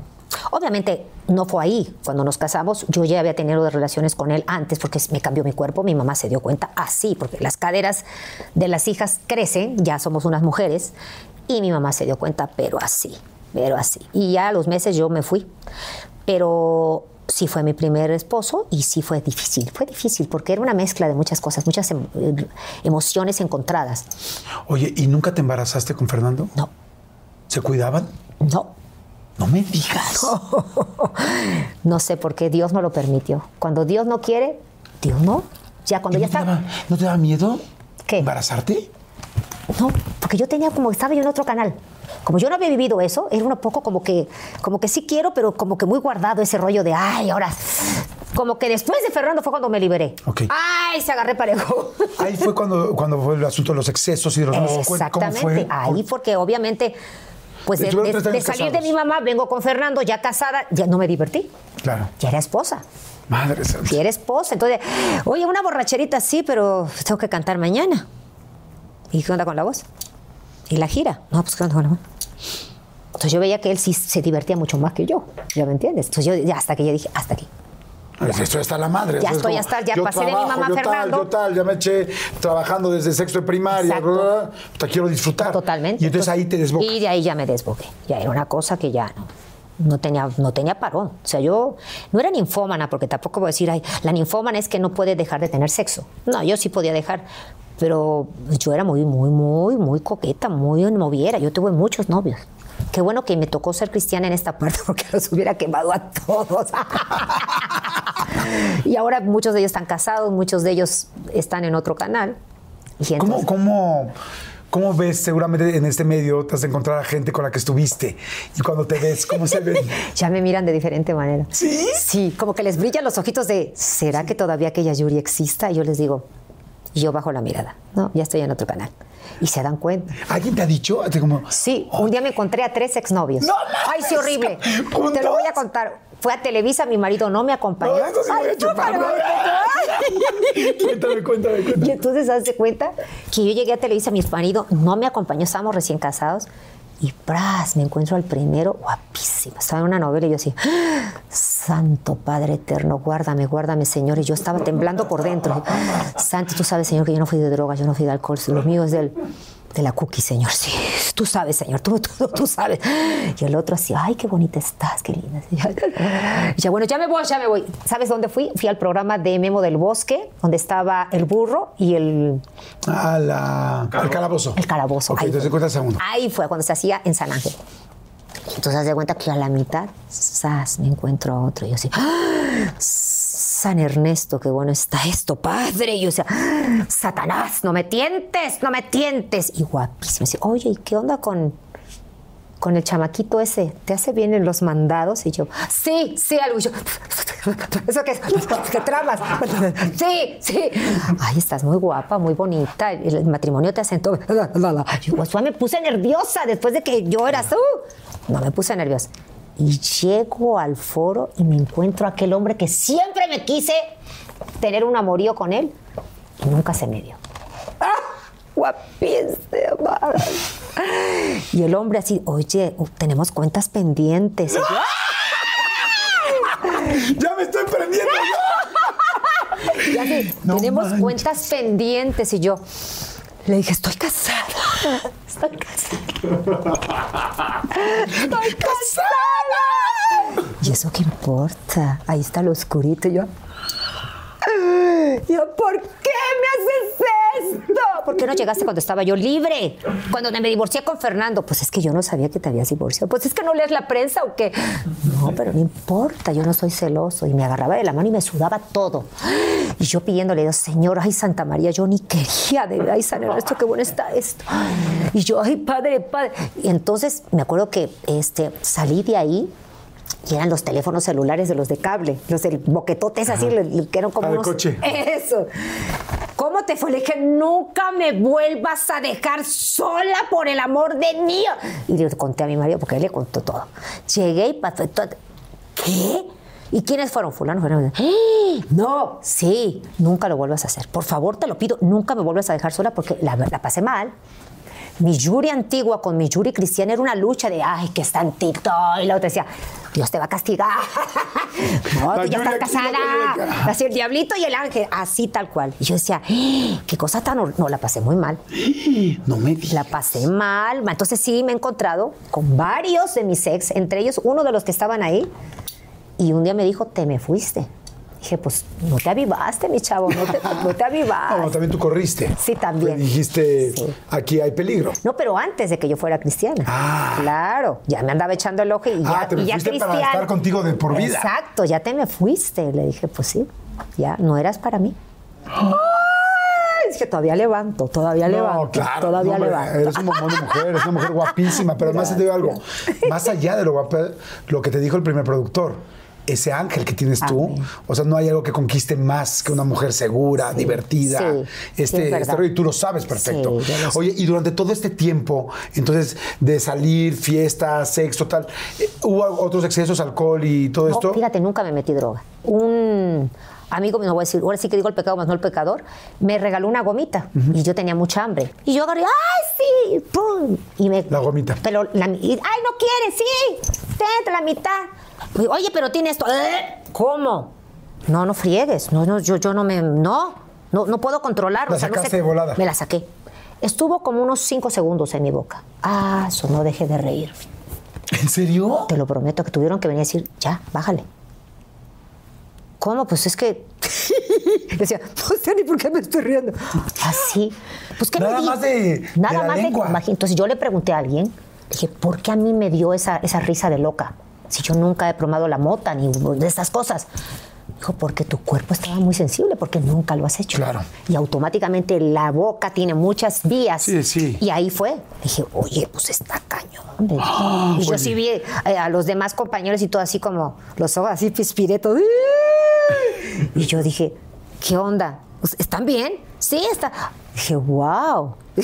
Obviamente no fue ahí. Cuando nos casamos, yo ya había tenido relaciones con él antes porque me cambió mi cuerpo. Mi mamá se dio cuenta así, porque las caderas de las hijas crecen, ya somos unas mujeres, y mi mamá se dio cuenta, pero así, pero así. Y ya a los meses yo me fui. Pero sí fue mi primer esposo y sí fue difícil. Fue difícil porque era una mezcla de muchas cosas, muchas em- eh, emociones encontradas. Oye, ¿y nunca te embarazaste con Fernando? No, ¿Se cuidaban? no, No me digas. [laughs] no sé por qué Dios no lo permitió. Cuando Dios no quiere, Dios no. Ya cuando ¿Y ya no, está. daba, ¿No te daba miedo ¿Qué? embarazarte? No, porque yo tenía como, estaba yo en otro canal. Como yo no había vivido eso, era un poco como que, como que sí quiero, pero como que muy guardado ese rollo de, ay, ahora. Como que después de Fernando fue cuando me liberé. Ok. Ay, se agarré parejo. [laughs] Ahí fue cuando, cuando fue el asunto de los excesos y de los cu- ¿Cómo Exactamente. fue? Ahí porque obviamente, pues de, de- salir de mi mamá, vengo con Fernando, ya casada, ya no me divertí. Claro. Ya era esposa. Madre santa. Ya era esposa. Entonces, oye, una borracherita sí, pero tengo que cantar mañana. ¿Y qué onda con la voz? ¿Y la gira? No, pues qué onda con la voz. Entonces yo veía que él sí se divertía mucho más que yo. ¿Ya me entiendes? Entonces yo ya hasta que yo dije, hasta aquí. Pues esto ya está la madre. Ya estoy como, hasta- ya pasé de mi trabajo, mamá yo tal, Fernando. yo tal, ya me eché trabajando desde sexto de primaria. Bla, bla, bla, te quiero disfrutar. Totalmente. Y entonces ahí te desbocas. Y de ahí ya me desboqué. Ya era una cosa que ya no. No tenía, no tenía parón. O sea, yo no era ninfómana, porque tampoco voy a decir, ay, la ninfómana es que no puede dejar de tener sexo. No, yo sí podía dejar. Pero yo era muy, muy, muy, muy coqueta, muy moviera. Yo tuve muchos novios. Qué bueno que me tocó ser cristiana en esta parte [laughs] porque los hubiera quemado a todos. [laughs] y ahora muchos de ellos están casados, muchos de ellos están en otro canal. Y ¿Cómo, entonces- cómo, cómo ves seguramente en este medio te has de encontrar a gente con la que estuviste? Y cuando te ves, ¿cómo se ven? [laughs] Ya me miran de diferente manera. ¿Sí? Sí, como que les brillan los ojitos de, ¿será que todavía aquella Yuri exista? Y yo les digo, yo bajo la mirada, no, ya estoy en otro canal. Y se dan cuenta. ¿Alguien te ha dicho? Como, Sí, un día me encontré a tres exnovios. ¡No! Ay, sí, horrible. Te lo voy a contar. Fue a Televisa, mi marido no me acompañó. No, eso sí voy a Ay, chupar, chúpalo. cuéntame, cuéntame, Y cuéntame. entonces, hazte cuenta que yo llegué a Televisa, mi marido no me acompañó, estábamos recién casados. Y ¡pras! me encuentro al primero, guapísimo. Estaba en una novela y yo así. Santo Padre Eterno, guárdame, guárdame, Señor. Y yo estaba temblando por dentro. Santo, tú sabes, Señor, que yo no fui de droga, yo no fui de alcohol. Lo mío es del, de la cookie, Señor. Sí, tú sabes, Señor, tú, tú, tú sabes. Y el otro así, ay, qué bonita estás, qué linda. Y ya, bueno, ya me voy, ya me voy. ¿Sabes dónde fui? Fui al programa de Memo del Bosque, donde estaba el burro y el, A la, al calabozo. el calabozo. Ok, Ahí entonces fue. cuentas a uno. Ahí fue cuando se hacía en San Ángel. Entonces, haz de cuenta que a la mitad, ¡zas! me encuentro a otro. Y yo así, ¡Ah! San Ernesto, qué bueno está esto, padre. Y yo decía, ¡Ah! Satanás, no me tientes, no me tientes. Y guapísimo. Oye, ¿y qué onda con, con el chamaquito ese? ¿Te hace bien en los mandados? Y yo, sí, sí, algo. Y yo, [laughs] ¿eso qué es? [laughs] ¿Qué tramas? [laughs] Sí, sí. Ay, estás muy guapa, muy bonita. El, matrimonio te asentó. Yo pues, me puse nerviosa después de que yo era tú. No me puse nerviosa. Y llego al foro y me encuentro a aquel hombre que siempre me quise tener un amorío con él y nunca se me dio. ¡Ah! Guapísima. Y el hombre así, oye, tenemos cuentas pendientes. Yo, ¡Ya me estoy prendiendo! [laughs] Y así, No tenemos manches. cuentas pendientes. Y yo le dije, estoy casada. [laughs] Estoy casada. Estoy casada. ¿Y eso qué importa? Ahí está lo oscurito. Y yo, yo, ¿por qué me haces esto? ¿Por qué no llegaste cuando estaba yo libre? Cuando me divorcié con Fernando. Pues es que yo no sabía que te habías divorciado. Pues es que no lees la prensa o qué. No, pero no importa, yo no soy celoso. Y me agarraba de la mano y me sudaba todo. Y yo pidiéndole, Dios, Señor, ay, Santa María, yo ni quería de ay, San Ernesto, qué bueno está esto. Y yo, ay, padre, padre. Y entonces me acuerdo que este, salí de ahí y eran los teléfonos celulares de los de cable, los del boquetote, es así, que eran como Ah, unos... coche. Eso. ¿Cómo te fue? Le dije, nunca me vuelvas a dejar sola por el amor de Dios. Y le conté a mi marido, porque él le contó todo. Llegué y pasó todo. ¿Qué? ¿Y quiénes fueron? Fulano, fulano. ¡Eh! No, sí, nunca lo vuelvas a hacer. Por favor, te lo pido, nunca me vuelvas a dejar sola porque la, la pasé mal. Mi Yuri antigua con mi Yuri cristiana era una lucha de, ay, que es tantito. Y la otra decía, Dios te va a castigar. [laughs] No, tú ya estás casada. Así el diablito y el ángel, así tal cual. Y yo decía, "¡Ah! qué cosa tan hor-". No, la pasé muy mal. [gasps] No me digas. La pasé mal. Entonces sí me he encontrado con varios de mis ex, entre ellos uno de los que estaban ahí. Y un día me dijo, te me fuiste. Dije, pues no te avivaste, mi chavo, no te, no te [laughs] No, avivaste. también tú corriste. Sí, también. Pues dijiste, Sí. aquí hay peligro. No, pero antes de que yo fuera cristiana. Ah. Claro, ya me andaba echando el ojo y ya, Ah, te me y ya fuiste para estar contigo de por vida. Exacto, ya te me fuiste. Le dije, pues sí, ya no eras para mí. Ay, es que todavía levanto, todavía levanto, No, claro. todavía no, levanto. Eres un de mujer, eres una mujer guapísima, pero [laughs] además te digo algo. Más allá de lo guapa, lo que te dijo el primer productor, ese ángel que tienes tú, Amén. o sea, no hay algo que conquiste más que una mujer segura, divertida. sí, sí, este, es este rollo, y tú lo sabes perfecto. Sí, lo. Oye, y durante todo este tiempo, entonces, de salir, fiesta, sexo, tal, eh, ¿hubo otros excesos, alcohol y todo No, esto? fíjate, nunca me metí droga. Un amigo, no voy a decir, ahora sí que digo el pecado más no el pecador, me regaló una gomita y yo tenía mucha hambre. Y yo agarré, ¡ay, sí! ¡Pum! Y me, La gomita. Pero, la, y, ¡ay, no quieres! ¡Sí! ¡Tente la mitad! Oye, pero tiene esto. ¿Eh? ¿Cómo? no, no friegues, no, no, yo, yo no me, no, no, no puedo controlar. ¿La o sea, no sacaste de volada? Me la saqué. Estuvo como unos cinco segundos en mi boca. Ah, eso no dejé de reír. ¿En serio? Te lo prometo que tuvieron que venir a decir, ya, bájale. ¿Cómo? Pues es que. [laughs] Decía, no sé ni por qué me estoy riendo. Así. Pues que Nada me más de- Nada de la más lengua. de. Entonces yo le pregunté a alguien, dije, ¿por qué a mí me dio esa, esa risa de loca? Si yo nunca he probado la mota ni de estas cosas. Dijo, porque tu cuerpo estaba muy sensible, porque nunca lo has hecho. Claro. Y automáticamente la boca tiene muchas vías. Sí, sí. Y ahí fue. Dije, oye, pues está cañón. Ah, y yo sí vi eh, a los demás compañeros y todo así como los ojos así pispiretos. [laughs] Y yo dije, ¿qué onda? Pues, ¿Están bien? Sí, está. Dije, wow. [laughs]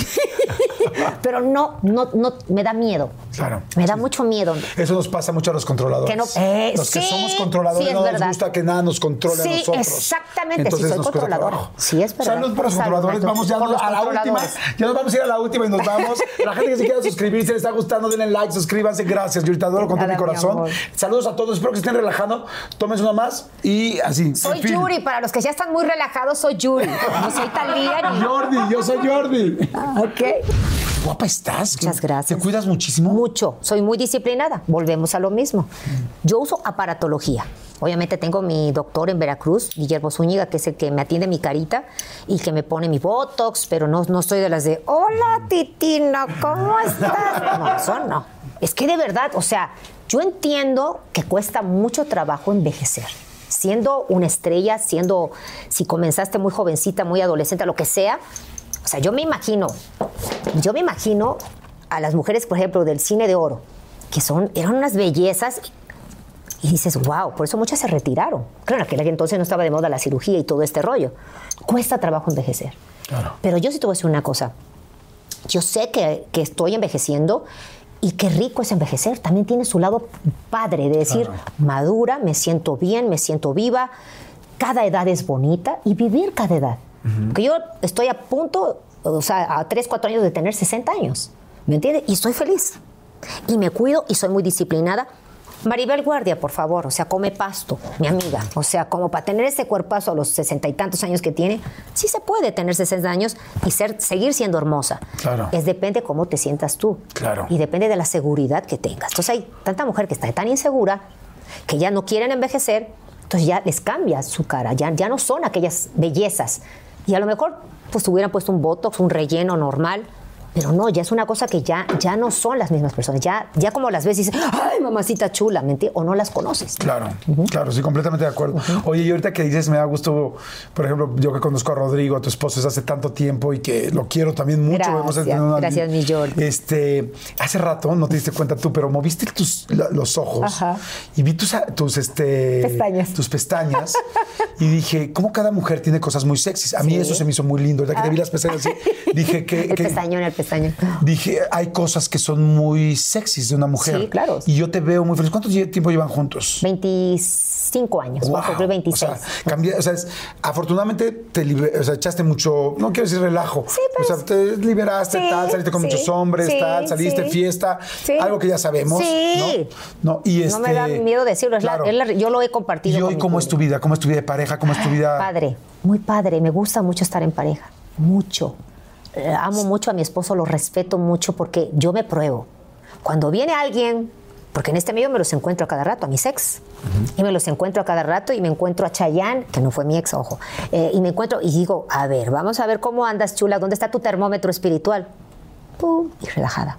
Pero no, no, no, me da miedo. Claro. Me da mucho miedo. Eso nos pasa mucho a los controladores. Que no- eh, los que sí, somos controladores sí, no nos gusta que nada nos controle Sí, a nosotros. exactamente, sí, Entonces soy cuesta controladora. trabajo. Sí, es verdad. Salud por los controladores. Vamos ya por a la última. Ya nos vamos a ir a la última y nos vamos. La gente que se quiera suscribir, si les está gustando, denle like, suscríbanse. Gracias. Yo ahorita adoro con todo mi corazón. Saludos a todos. Espero que estén relajando. Tómense una más y así. Soy. Yuri, para los que ya están muy relajados, soy Yuri. No soy Talía ni. Jordi, yo soy Jordi. Ok. Guapa estás. Muchas gracias. ¿Te cuidas muchísimo? Mucho. Soy muy disciplinada. Volvemos a lo mismo. Yo uso aparatología. Obviamente tengo mi doctor en Veracruz, Guillermo Zúñiga, que es el que me atiende mi carita y que me pone mi botox, pero no, no soy de las de, hola Titina, ¿cómo estás? No, eso no. Es que de verdad, o sea, yo entiendo que cuesta mucho trabajo envejecer. Siendo una estrella, siendo, si comenzaste muy jovencita, muy adolescente, lo que sea, o sea, yo me imagino, yo me imagino a las mujeres, por ejemplo, del cine de oro, que son, eran unas bellezas y dices, wow, por eso muchas se retiraron. Claro, en aquel entonces no estaba de moda la cirugía y todo este rollo. Cuesta trabajo envejecer. Claro. Pero yo sí te voy a decir una cosa. Yo sé que, que estoy envejeciendo y qué rico es envejecer. También tiene su lado padre de decir, Claro. madura, me siento bien, me siento viva. Cada edad es bonita y vivir cada edad. Porque yo estoy a punto, o sea, a 3, 4 años de tener 60 años. ¿Me entiendes? Y estoy feliz. Y me cuido y soy muy disciplinada. Maribel Guardia, por favor, o sea, come pasto, mi amiga. O sea, como para tener ese cuerpazo a los sesenta y tantos años que tiene, sí se puede tener 60 años y ser, seguir siendo hermosa. Claro. Es depende cómo te sientas tú. Claro. Y depende de la seguridad que tengas. Entonces hay tanta mujer que está tan insegura que ya no quieren envejecer, entonces ya les cambia su cara, ya, ya no son aquellas bellezas. Y a lo mejor pues hubieran puesto un botox, un relleno normal, pero no, ya es una cosa que ya, ya no son las mismas personas. Ya, ya como las ves y dices, ay, mamacita chula, ¿me entiendes? O no las conoces. Claro, claro, sí, completamente de acuerdo. Oye, y ahorita que dices, me da gusto, por ejemplo, yo que conozco a Rodrigo, a tu esposo, desde hace tanto tiempo y que lo quiero también mucho. Gracias, una- gracias, mi Jordi. Este, hace rato, no te diste cuenta tú, pero moviste tus, la- los ojos Ajá. y vi tus, tus, este, Pestañas. tus pestañas y dije, ¿cómo cada mujer tiene cosas muy sexys? A mí Sí. eso se me hizo muy lindo. Ahorita que te vi las pestañas, así, [laughs] dije que... El que- pestañón, el pestañón. Dije, hay cosas que son muy sexys de una mujer. Sí, claro. Y yo te veo muy feliz. ¿Cuánto tiempo llevan juntos? 25 años, Wow. cumplir 26. O sea, cambié- o sea, es- afortunadamente te libe- o sea, echaste mucho, no quiero decir relajo. Sí, pero o sea, te liberaste, Sí, tal, saliste con sí, muchos hombres, tal, saliste fiesta, Sí. algo que ya sabemos. Sí. ¿no? No, y No me da este, miedo decirlo, es claro. la- yo lo he compartido ¿Y con hoy mi cómo es tu vida? ¿Cómo es tu vida de pareja? ¿Cómo es tu vida? Padre, muy padre. Me gusta mucho estar en pareja. Mucho. Eh, amo mucho a mi esposo, lo respeto mucho porque yo me pruebo. Cuando viene alguien, porque en este medio me los encuentro a cada rato, a mis ex. Y me los encuentro a cada rato y me encuentro a Chayanne, que no fue mi ex, ojo. Eh, y me encuentro y digo, a ver, vamos a ver cómo andas, chula. ¿Dónde está tu termómetro espiritual? Pum, y relajada.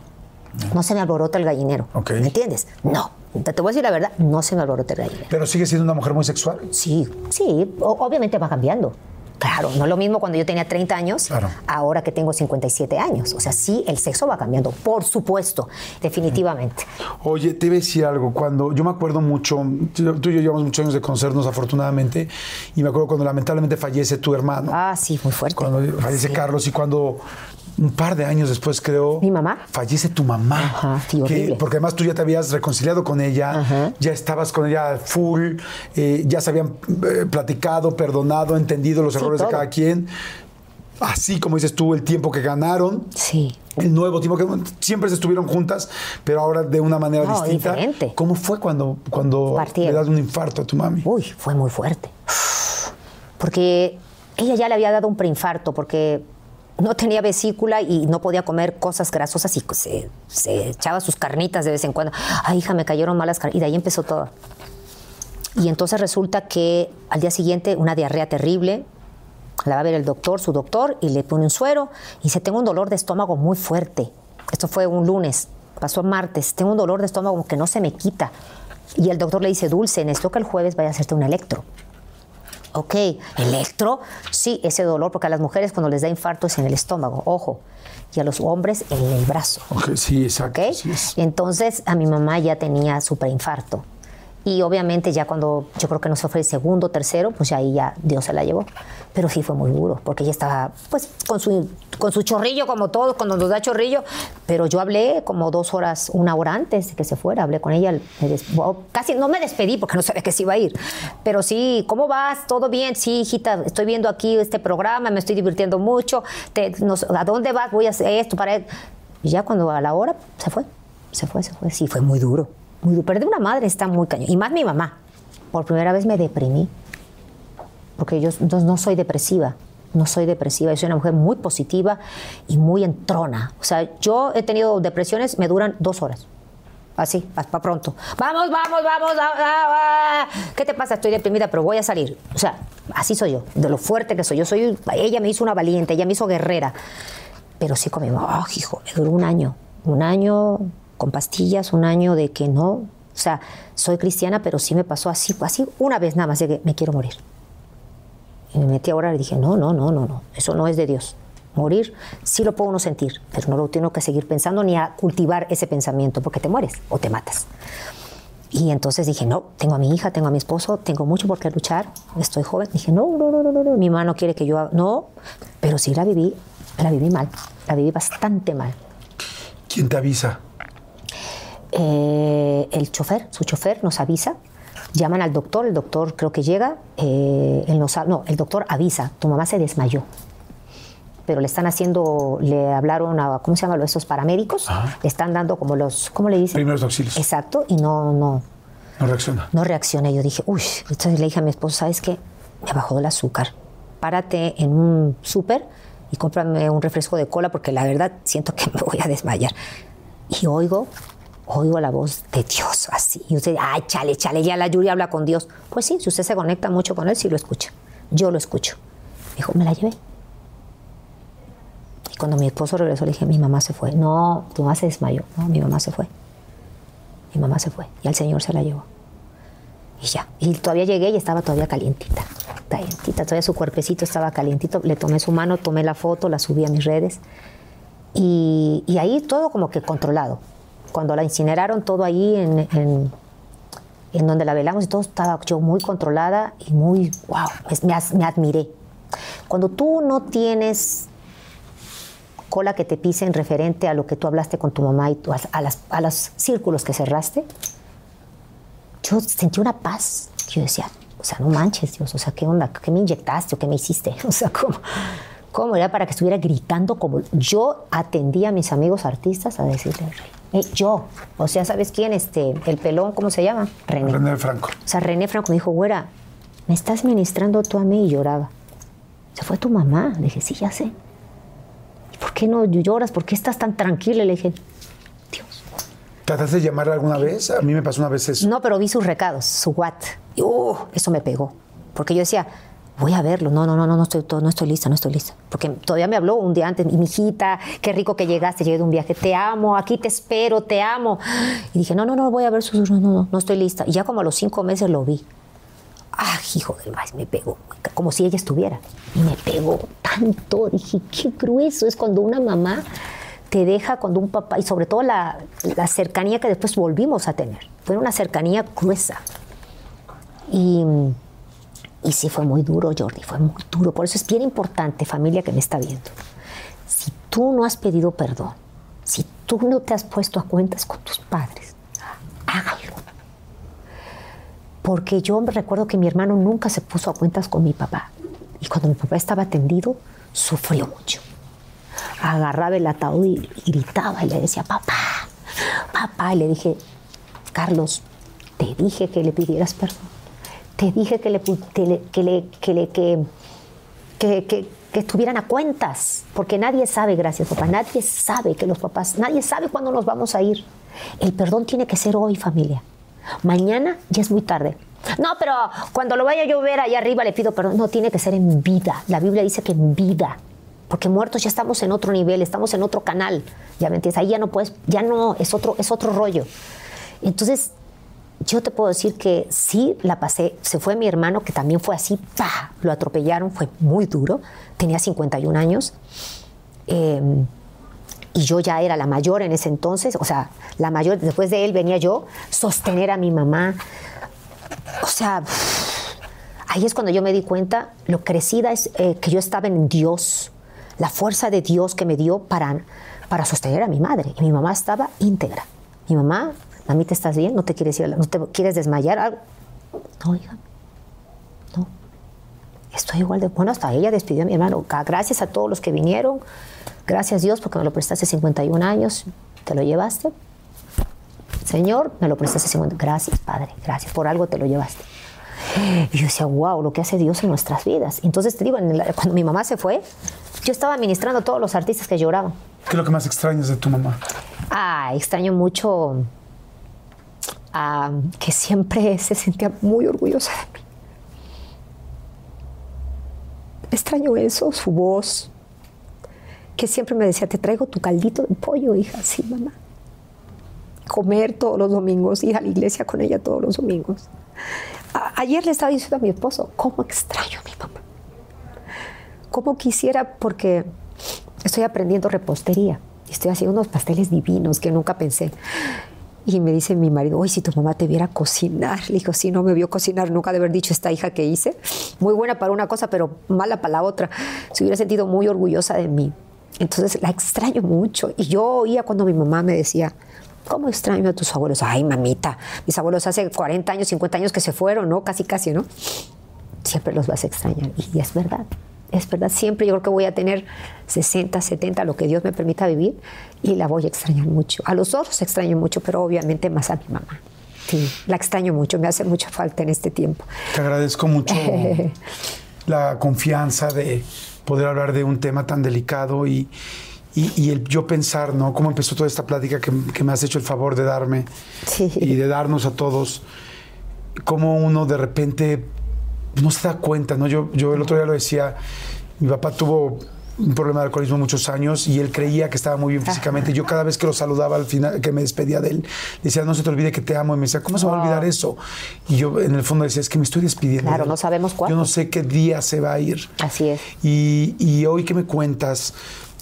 No se me alborota el gallinero. Ok. ¿Me entiendes? No. Te, te voy a decir la verdad, no se me alborota el gallinero. Pero sigue siendo una mujer muy sexual. Sí, sí, o- obviamente va cambiando. Claro, no es lo mismo cuando yo tenía 30 años, Claro. ahora que tengo 57 años. O sea, sí, el sexo va cambiando, por supuesto, definitivamente. Oye, te iba a decir algo. Cuando yo me acuerdo mucho, tú y yo llevamos muchos años de conocernos, afortunadamente, y me acuerdo cuando lamentablemente fallece tu hermano. Ah, sí, muy fuerte. Cuando fallece Sí. Carlos y cuando un par de años después, creo. ¿Mi mamá? Fallece tu mamá. Ajá, sí, Que- porque además tú ya te habías reconciliado con ella, Ajá. ya estabas con ella full, eh, ya se habían eh, platicado, perdonado, entendido los Sí, errores de cada quien. Así como dices tú, el tiempo que ganaron. Sí. El nuevo tiempo que siempre se estuvieron juntas, pero ahora de una manera No, distinta. diferente. ¿Cómo fue cuando, cuando le das un infarto a tu mami? Uy, fue muy fuerte. porque ella ya le había dado un preinfarto, porque no tenía vesícula y no podía comer cosas grasosas y se, echaba sus carnitas de vez en cuando. Ay, hija, me cayeron malas carnitas. Y de ahí empezó todo. Y entonces resulta que al día siguiente una diarrea terrible, la va a ver el doctor, su doctor, y le pone un suero y dice, tengo un dolor de estómago muy fuerte. Esto fue un lunes, pasó martes, tengo un dolor de estómago que no se me quita. Y el doctor le dice, Dulce, necesito que el jueves vaya a hacerte un electro. Ok, electro, sí, ese dolor, porque a las mujeres cuando les da infarto es en el estómago, ojo, y a los hombres en el brazo. Ok, sí, exacto. Entonces a mi mamá ya tenía superinfarto. Y obviamente ya cuando yo creo que no se fue el segundo, tercero, pues ahí ya Dios se la llevó. Pero sí fue muy duro, porque ella estaba pues con su, con su chorrillo como todos, cuando nos da chorrillo. Pero yo hablé como dos horas, una hora antes de que se fuera, hablé con ella. des- oh, casi no me despedí porque no sabía que se iba a ir. Pero sí, ¿cómo vas? ¿Todo bien? Sí, hijita, estoy viendo aquí este programa, me estoy divirtiendo mucho. Te- nos- ¿A dónde vas? Voy a hacer esto para... Y ya cuando a la hora se fue, se fue, se fue. Sí, fue muy duro. Muy duro. Perder una madre está muy cañón. Y más mi mamá. Por primera vez me deprimí. Porque yo no, no soy depresiva. No soy depresiva. Yo soy una mujer muy positiva y muy entrona. O sea, yo he tenido depresiones, me duran dos horas. Así, para pronto. Vamos, vamos, vamos. ah, ah, ah. ¿Qué te pasa? Estoy deprimida, pero voy a salir. O sea, así soy yo, de lo fuerte que soy. Yo soy, ella me hizo una valiente, ella me hizo guerrera. Pero sí con mi mamá, "Ah, hijo, me duró un año. Un año con pastillas, un año de que no. O sea, soy cristiana, pero sí me pasó así, así una vez nada más, de que me quiero morir. Y me metí a orar y dije, no, no, no, no, no, eso no es de Dios. Morir sí lo puedo uno sentir, pero no lo tengo que seguir pensando ni a cultivar ese pensamiento, porque te mueres o te matas. Y entonces dije, no, tengo a mi hija, tengo a mi esposo, tengo mucho por qué luchar, estoy joven. Dije, no, no, no, no, no, mi mamá no quiere que yo no, pero sí la viví, la viví mal, la viví bastante mal. ¿Quién te avisa? Eh, el chofer, su chofer nos avisa, llaman al doctor, el doctor creo que llega, eh, él nos, no, el doctor avisa, tu mamá se desmayó. Pero le están haciendo, le hablaron a, ¿cómo se llaman esos paramédicos? Le están dando como los, ¿cómo le dicen? Primeros auxilios. Exacto, y no, no, No reacciona. no reaccioné. Yo dije, uy, entonces le dije a mi esposo, ¿sabes qué? Me bajó el azúcar. Párate en un súper y cómprame un refresco de cola porque la verdad siento que me voy a desmayar. Y oigo, oigo la voz de Dios así. Y usted, ay, chale, chale, ya la Yuri habla con Dios. Pues sí, si usted se conecta mucho con él, sí lo escucha. Yo lo escucho. Me dijo, me la llevé. Y cuando mi esposo regresó, le dije, mi mamá se fue. No, tu mamá se desmayó. No, mi mamá se fue. Mi mamá se fue. Y al Señor se la llevó. Y ya. Y todavía llegué y estaba todavía calientita. Calientita. Todavía su cuerpecito estaba calientito. Le tomé su mano, tomé la foto, la subí a mis redes. Y, y ahí todo como que controlado. Cuando la incineraron, todo ahí en, en, en donde la velamos y todo estaba yo muy controlada y muy, wow, me, me admiré. Cuando tú no tienes cola que te pisen referente a lo que tú hablaste con tu mamá y tú- a, las, a los círculos que cerraste, yo sentí una paz. Yo decía, o sea, no manches, Dios, o sea, ¿qué onda? ¿Qué me inyectaste o qué me hiciste? [laughs] O sea, ¿cómo, cómo era para que estuviera gritando como yo atendía a mis amigos artistas a decirle, "Ey, yo, o sea, ¿sabes quién? Este, el pelón, ¿cómo se llama? René. René Franco. O sea, René Franco me dijo, güera, me estás ministrando tú a mí y lloraba. Se fue tu mamá. Le dije, sí, ya sé. ¿Y por qué no lloras? ¿Por qué estás tan tranquila? Le dije, Dios. ¿Trataste de llamarla alguna vez? A mí me pasó una vez eso. No, pero vi sus recados, su what. Y uh, eso me pegó. Porque yo decía, voy a verlo. No, no, no, no, no estoy, no estoy lista, no estoy lista. Porque todavía me habló un día antes, mi hijita, qué rico que llegaste, llegué de un viaje, te amo, aquí te espero, te amo. Y dije, no, no, no, voy a ver sus, no, no, no, no estoy lista. Y ya como a los cinco meses lo vi. Ah, hijo del maíz, me pegó, como si ella estuviera. Y me pegó tanto. Dije, qué grueso es cuando una mamá te deja, cuando un papá, y sobre todo la, la cercanía que después volvimos a tener. Fue una cercanía gruesa. Y, y sí fue muy duro, Jordi, fue muy duro. Por eso es bien importante, familia que me está viendo. Si tú no has pedido perdón, si tú no te has puesto a cuentas con tus padres, hágalo. Porque yo me recuerdo que mi hermano nunca se puso a cuentas con mi papá. Y cuando mi papá estaba atendido, sufrió mucho. Agarraba el ataúd y, gritaba y le decía, papá, papá. Y le dije, Carlos, te dije que le pidieras perdón. Te dije que le, que, le- que, le- que, que, estuvieran a cuentas, porque nadie sabe, gracias papá, nadie sabe que los papás, nadie sabe cuándo nos vamos a ir. El perdón tiene que ser hoy, familia. Mañana ya es muy tarde. No, pero cuando lo vaya a ver allá arriba le pido perdón. No, tiene que ser en vida. La Biblia dice que en vida. Porque muertos ya estamos en otro nivel, estamos en otro canal. Ya me entiendes, ahí ya no puedes, ya no, es otro, es otro rollo. Entonces, yo te puedo decir que sí la pasé. Se fue mi hermano, que también fue así, ¡pa! Lo atropellaron, fue muy duro. Tenía 51 años. Eh, y yo ya era la mayor en ese entonces, o sea, la mayor, después de él venía yo, sostener a mi mamá. O sea, ahí es cuando yo me di cuenta lo crecida es eh, que yo estaba en Dios, la fuerza de Dios que me dio para, para sostener a mi madre. Y mi mamá estaba íntegra. Mi mamá, mamita, ¿estás bien? ¿No te quieres ir? a ¿No te quieres desmayar? Algo? No, hija, no. Estoy igual de bueno. Hasta ella despidió a mi hermano. Gracias a todos los que vinieron. Gracias Dios porque me lo prestaste 51 años. Te lo llevaste. Señor, me lo prestaste 50. Gracias, Padre. Gracias. Por algo te lo llevaste. Y yo decía, wow, lo que hace Dios en nuestras vidas. Entonces te digo, en la- cuando mi mamá se fue, yo estaba administrando a todos los artistas que lloraban. ¿Qué es lo que más extrañas de tu mamá? Ah, extraño mucho que siempre se sentía muy orgullosa de mí. Extraño eso, su voz, que siempre me decía, te traigo tu caldito de pollo, hija, sí, mamá. Comer todos los domingos, ir a la iglesia con ella todos los domingos. Ayer le estaba diciendo a mi esposo, ¿cómo extraño a mi mamá? ¿Cómo quisiera? Porque estoy aprendiendo repostería. y Estoy haciendo unos pasteles divinos que nunca pensé. Y me dice mi marido, oye, si tu mamá te viera cocinar. Le digo, sí, no me vio cocinar nunca de haber dicho esta hija que hice. Muy buena para una cosa, pero mala para la otra. Se hubiera sentido muy orgullosa de mí. Entonces la extraño mucho. Y yo oía cuando mi mamá me decía, ¿cómo extraño a tus abuelos? Ay, mamita, mis abuelos hace 40 años, 50 años que se fueron, ¿no? Casi, casi, ¿no? Siempre los vas a extrañar. Y es verdad. Es verdad, siempre yo creo que voy a tener 60, 70, lo que Dios me permita vivir, y la voy a extrañar mucho. A los otros extraño mucho, pero obviamente más a mi mamá. Sí, la extraño mucho, me hace mucha falta en este tiempo. Te agradezco mucho [laughs] la confianza de poder hablar de un tema tan delicado y, y- y el yo pensar, ¿no? Cómo empezó toda esta plática que, que me has hecho el favor de darme Sí. y de darnos a todos. Cómo uno de repente no se da cuenta, ¿no? Yo, yo el otro día lo decía, mi papá tuvo un problema de alcoholismo muchos años y él creía que estaba muy bien físicamente. Yo cada vez que lo saludaba al final, que me despedía de él, decía, no se te olvide que te amo. Y me decía, ¿cómo se va a olvidar eso? Y yo en el fondo decía, es que me estoy despidiendo. Claro, no sabemos cuándo. Yo no sé qué día se va a ir. Así es. Y, y hoy que me cuentas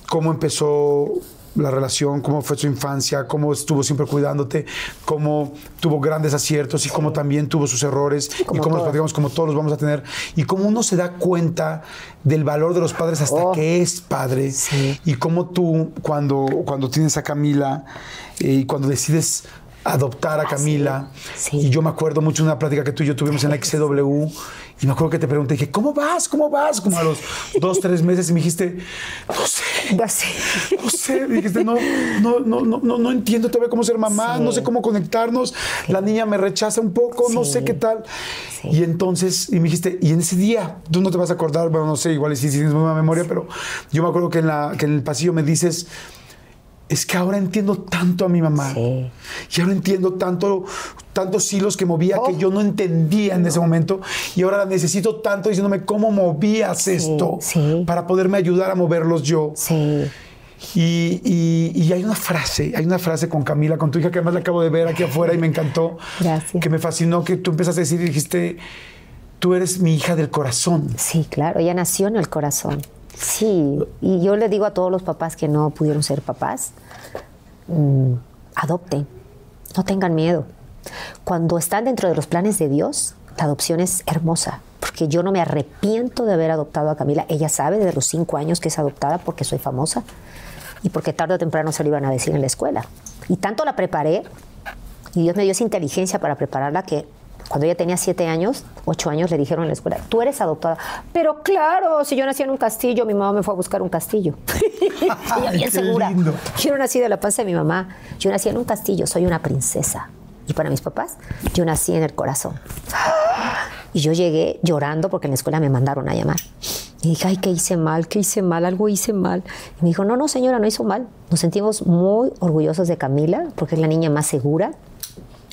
cómo empezó la relación, cómo fue su infancia, cómo estuvo siempre cuidándote, cómo tuvo grandes aciertos y cómo también tuvo sus errores y cómo los platicamos, como todos los vamos a tener. Y cómo uno se da cuenta del valor de los padres hasta Oh. que es padre. Sí. Y cómo tú, cuando, cuando tienes a Camila eh, y cuando decides adoptar a Camila, Sí. y yo me acuerdo mucho de una plática que tú y yo tuvimos en la XCW, [laughs] y me acuerdo que te pregunté, dije, ¿cómo vas? ¿Cómo vas? Como a los dos, tres meses, y me dijiste, no sé, Ya sé. no sé, me dijiste, no, no, no, no, no, no entiendo todavía cómo ser mamá, Sí. no sé cómo conectarnos, la niña me rechaza un poco, no Sí. sé qué tal. Sí. Y entonces, y me dijiste, y en ese día, tú no te vas a acordar, bueno, no sé, igual si tienes buena memoria, pero yo me acuerdo que en, la, que en el pasillo me dices, es que ahora entiendo tanto a mi mamá. Sí. Y ahora entiendo tanto, tantos hilos que movía que Oh. yo no entendía en ese momento. Y ahora la necesito tanto diciéndome cómo movías esto sí. para poderme ayudar a moverlos yo. Sí. Y, y- y hay una frase, hay una frase con Camila, con tu hija, que además la acabo de ver aquí afuera y me encantó. Gracias. Que me fascinó que tú empezaste a decir y dijiste, tú eres mi hija del corazón. Sí, claro, ella nació en el corazón. Sí, y yo le digo a todos los papás que no pudieron ser papás, mm, adopten, no tengan miedo. Cuando están dentro de los planes de Dios, la adopción es hermosa, porque yo no me arrepiento de haber adoptado a Camila. Ella sabe desde los cinco años que es adoptada porque soy famosa y porque tarde o temprano se lo iban a decir en la escuela. Y tanto la preparé, y Dios me dio esa inteligencia para prepararla que cuando ella tenía siete años, ocho años, le dijeron en la escuela, tú eres adoptada. Pero claro, si yo nací en un castillo, mi mamá me fue a buscar un castillo. [laughs] ella bien segura. lindo. Yo no nací de la panza de mi mamá, yo nací en un castillo, soy una princesa. Y para mis papás, yo nací en el corazón. Y yo llegué llorando porque en la escuela me mandaron a llamar. Y dije, ay, ¿qué hice mal? ¿Qué hice mal? Algo hice mal. Y me dijo, no, no, señora, no hizo mal. Nos sentimos muy orgullosos de Camila porque es la niña más segura,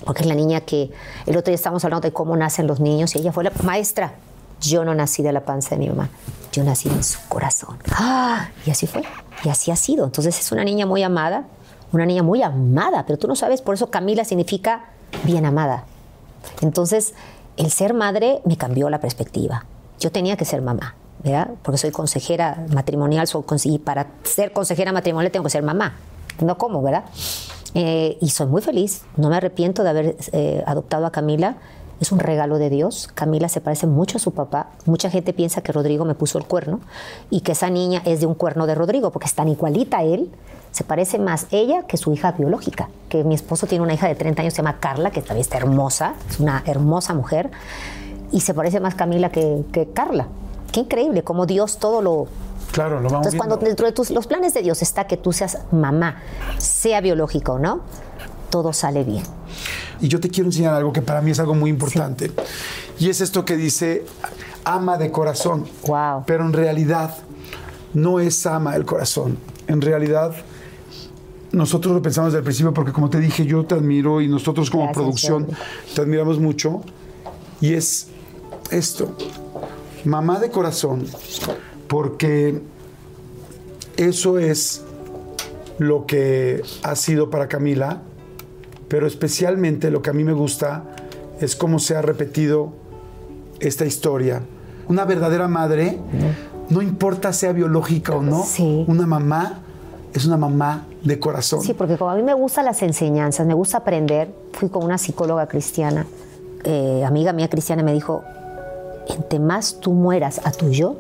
porque es la niña que el otro día estábamos hablando de cómo nacen los niños y ella fue la maestra. Yo no nací de la panza de mi mamá, yo nací en su corazón. ¡Ah! Y así fue, y así ha sido. Entonces es una niña muy amada, una niña muy amada, pero tú no sabes, por eso Camila significa bien amada. Entonces, el ser madre me cambió la perspectiva. Yo tenía que ser mamá, ¿verdad? Porque soy consejera matrimonial, soy, y para ser consejera matrimonial tengo que ser mamá. No como, ¿verdad? Eh, y soy muy feliz, no me arrepiento de haber eh, adoptado a Camila. Es un regalo de Dios. Camila se parece mucho a su papá. Mucha gente piensa que Rodrigo me puso el cuerno y que esa niña es de un cuerno de Rodrigo, porque es tan igualita a él. Se parece más ella que su hija biológica. Que mi esposo tiene una hija de 30 años, se llama Carla, que también está hermosa, es una hermosa mujer. Y se parece más Camila que, que Carla. Qué increíble, cómo Dios todo lo, Claro, lo vamos entonces, cuando dentro de tus, los planes de Dios está que tú seas mamá, sea biológico o no, todo sale bien. Y yo te quiero enseñar algo que para mí es algo muy importante. Y es esto que dice ama de corazón. Wow. Pero en realidad no es ama del corazón. En realidad nosotros lo pensamos desde el principio porque como te dije, yo te admiro y nosotros como Gracias, producción te admiramos mucho. Y es esto, mamá de corazón, porque eso es lo que ha sido para Camila, pero especialmente lo que a mí me gusta es cómo se ha repetido esta historia. Una verdadera madre, no importa sea biológica o no, Sí. una mamá es una mamá de corazón. Sí, porque como a mí me gustan las enseñanzas, me gusta aprender, fui con una psicóloga cristiana, eh, amiga mía cristiana, me dijo, entre más tú mueras a tu yo,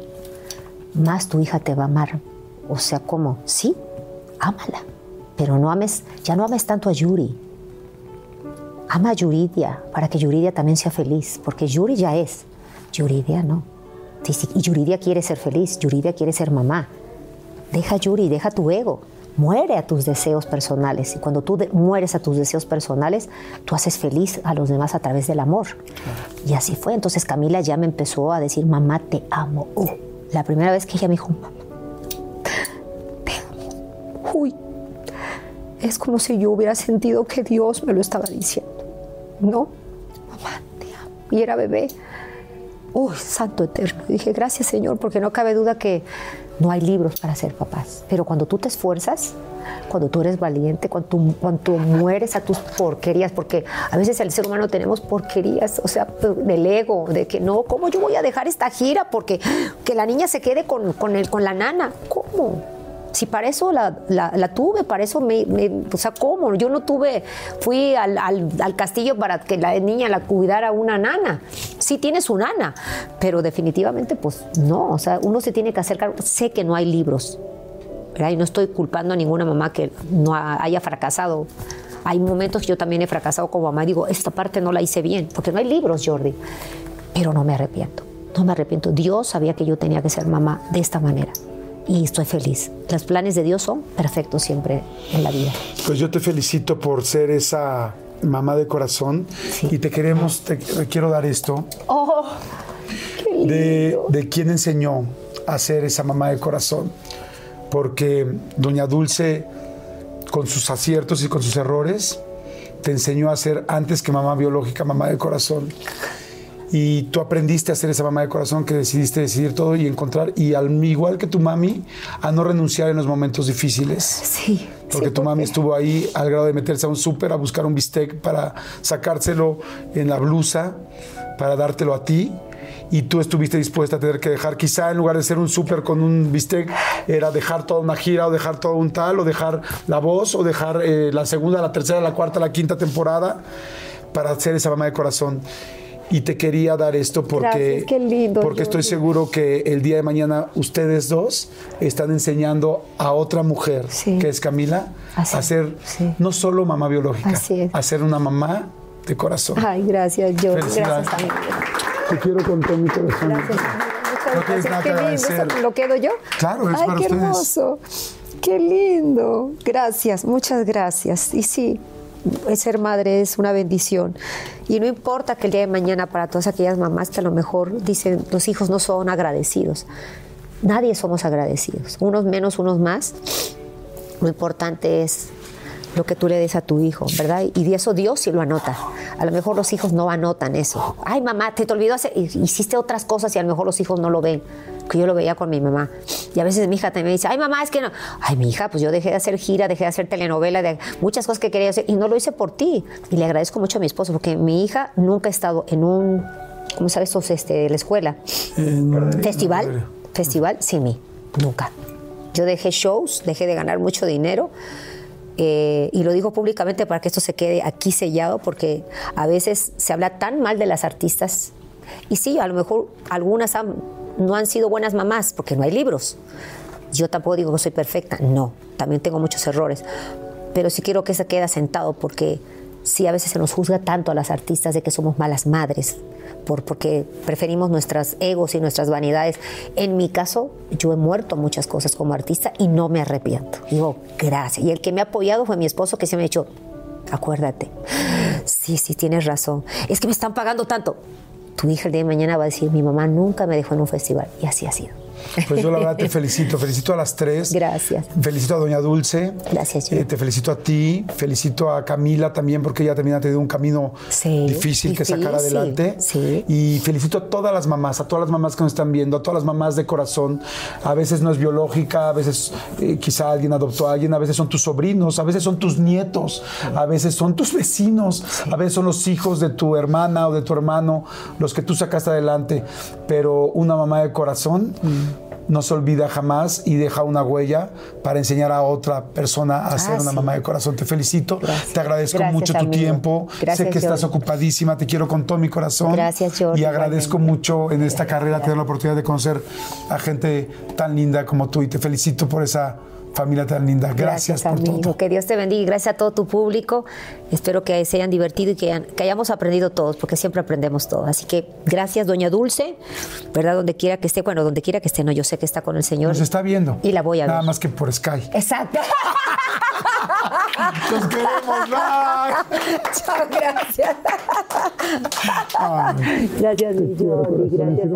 más tu hija te va a amar. O sea, ¿cómo? Sí, ámala, pero no ames, ya no ames tanto a Yuri. Ama a Yuridia para que Yuridia también sea feliz, porque Yuri ya es, Yuridia no. Y Yuridia quiere ser feliz, Yuridia quiere ser mamá. Deja Yuri, deja tu ego. Muere a tus deseos personales. Y cuando tú mueres a tus deseos personales, tú haces feliz a los demás a través del amor. Y así fue. Entonces Camila ya me empezó a decir, mamá, te amo. Uh, la primera vez que ella me dijo, mamá, te amo. Uy, es como si yo hubiera sentido que Dios me lo estaba diciendo. No, mamá, te amo. Y era bebé. Uy, santo eterno. Dije, gracias Señor, porque no cabe duda que no hay libros para ser papás. Pero cuando tú te esfuerzas, cuando tú eres valiente, cuando cuando mueres a tus porquerías, porque a veces el ser humano tenemos porquerías, o sea, del ego, de que no, ¿cómo yo voy a dejar esta gira? Porque que la niña se quede con, con, el, con la nana. ¿Cómo? Si para eso la, la- tuve, para eso me, me- O sea, ¿cómo? Yo no tuve. Fui al, al- castillo para que la niña la cuidara una nana. Sí tiene su nana, pero definitivamente, pues no. O sea, uno se tiene que acercar. Sé que no hay libros, ¿verdad? No estoy culpando a ninguna mamá que no ha- haya fracasado. Hay momentos que yo también he fracasado como mamá digo, esta parte no la hice bien, porque no hay libros, Jordi. Pero no me arrepiento, no me arrepiento. Dios sabía que yo tenía que ser mamá de esta manera. Y estoy feliz. Los planes de Dios son perfectos siempre en la vida. Pues yo te felicito por ser esa mamá de corazón Sí. y te queremos, te, te quiero dar esto ¡Oh! ¡Qué de, de quién enseñó a ser esa mamá de corazón. Porque Doña Dulce, con sus aciertos y con sus errores, te enseñó a ser antes que mamá biológica, mamá de corazón. Y tú aprendiste a ser esa mamá de corazón que decidiste decidir todo y encontrar, y al igual que tu mami, a no renunciar en los momentos difíciles. Sí. Porque sí, tu mami estuvo ahí al grado de meterse a un súper a buscar un bistec para sacárselo en la blusa, para dártelo a ti. Y tú estuviste dispuesta a tener que dejar, quizá en lugar de ser un súper con un bistec, era dejar toda una gira o dejar todo un tal, o dejar la voz, o dejar eh, la segunda, la tercera, la cuarta, la quinta temporada para ser esa mamá de corazón. Y te quería dar esto porque, Gracias, qué lindo, porque estoy seguro que el día de mañana ustedes dos están enseñando a otra mujer, Sí. que es Camila, Así a es, ser sí. no solo mamá biológica, a ser una mamá de corazón. Ay, gracias, Jordi. Felicidades. Gracias, amigo. Te quiero con todo mi corazón. Gracias. No Qué lindo. agradecer. ¿Eso ¿Lo quedo yo? Claro, es Ay, para qué ustedes. hermoso. Qué lindo. Gracias, muchas gracias. Y sí, ser madre es una bendición. Y no importa que el día de mañana para todas aquellas mamás que a lo mejor dicen los hijos no son agradecidos. Nadie somos agradecidos, unos menos, unos más. Lo importante es lo que tú le des a tu hijo, ¿verdad? Y de eso Dios sí lo anota. A lo mejor los hijos no anotan eso. Ay, mamá, te, te olvidó hacer, hiciste otras cosas y a lo mejor los hijos no lo ven, que yo lo veía con mi mamá. Y a veces mi hija también me dice, ay, mamá, es que no. Ay, mi hija, pues yo dejé de hacer gira, dejé de hacer telenovela, de muchas cosas que quería hacer y no lo hice por ti. Y le agradezco mucho a mi esposo porque mi hija nunca ha estado en un, ¿cómo sabes? Estos, este, de la escuela. Festival, festival sin mí, nunca. Yo dejé shows, dejé de ganar mucho dinero eh, y lo digo públicamente para que esto se quede aquí sellado, porque a veces se habla tan mal de las artistas. Y sí, a lo mejor algunas no han sido buenas mamás, porque no hay libros. Yo tampoco digo que soy perfecta, no, también tengo muchos errores. Pero sí quiero que se quede sentado, porque sí a veces se nos juzga tanto a las artistas de que somos malas madres, por, porque preferimos nuestras egos y nuestras vanidades. En mi caso, yo he muerto muchas cosas como artista y no me arrepiento. Digo, gracias. Y el que me ha apoyado fue mi esposo, que se me ha dicho, acuérdate, sí, sí, tienes razón. Es que me están pagando tanto. Tu hija el día de mañana va a decir, mi mamá nunca me dejó en un festival. Y así ha sido. Pues yo la verdad te felicito, felicito a las tres. Gracias. Felicito a Doña Dulce. Gracias. Eh, te felicito a ti, felicito a Camila también porque ella también ha tenido un camino Sí, difícil, que sacar adelante. sí. Y felicito a todas las mamás, a todas las mamás que nos están viendo, a todas las mamás de corazón. A veces no es biológica, a veces eh, quizá alguien adoptó a alguien, a veces son tus sobrinos, a veces son tus nietos, a veces son tus vecinos, a veces son los hijos de tu hermana o de tu hermano, los que tú sacaste adelante. Pero una mamá de corazón no se olvida jamás y deja una huella para enseñar a otra persona a ser una Ah, sí. mamá de corazón. Te felicito, Gracias. te agradezco Gracias, mucho tu amigo. tiempo. Gracias, sé que estás ocupadísima, te quiero con todo mi corazón. Gracias, Jordi, Y agradezco mucho en esta carrera tener la oportunidad de conocer a gente tan linda como tú y te felicito por esa familia tan linda. Gracias, por amigo. todo. Que Dios te bendiga y gracias a todo tu público. Espero que se hayan divertido y que, hayan- que hayamos aprendido todos, porque siempre aprendemos todos. Así que gracias, Doña Dulce, ¿verdad? Donde quiera que esté, bueno, donde quiera que esté, no, yo sé que está con el Señor. Nos está viendo. Y la voy a Nada ver. más que por Sky. Exacto. [laughs] [laughs] Nos queremos, bye. Chao, gracias. Gracias, mi Jordi, gracias.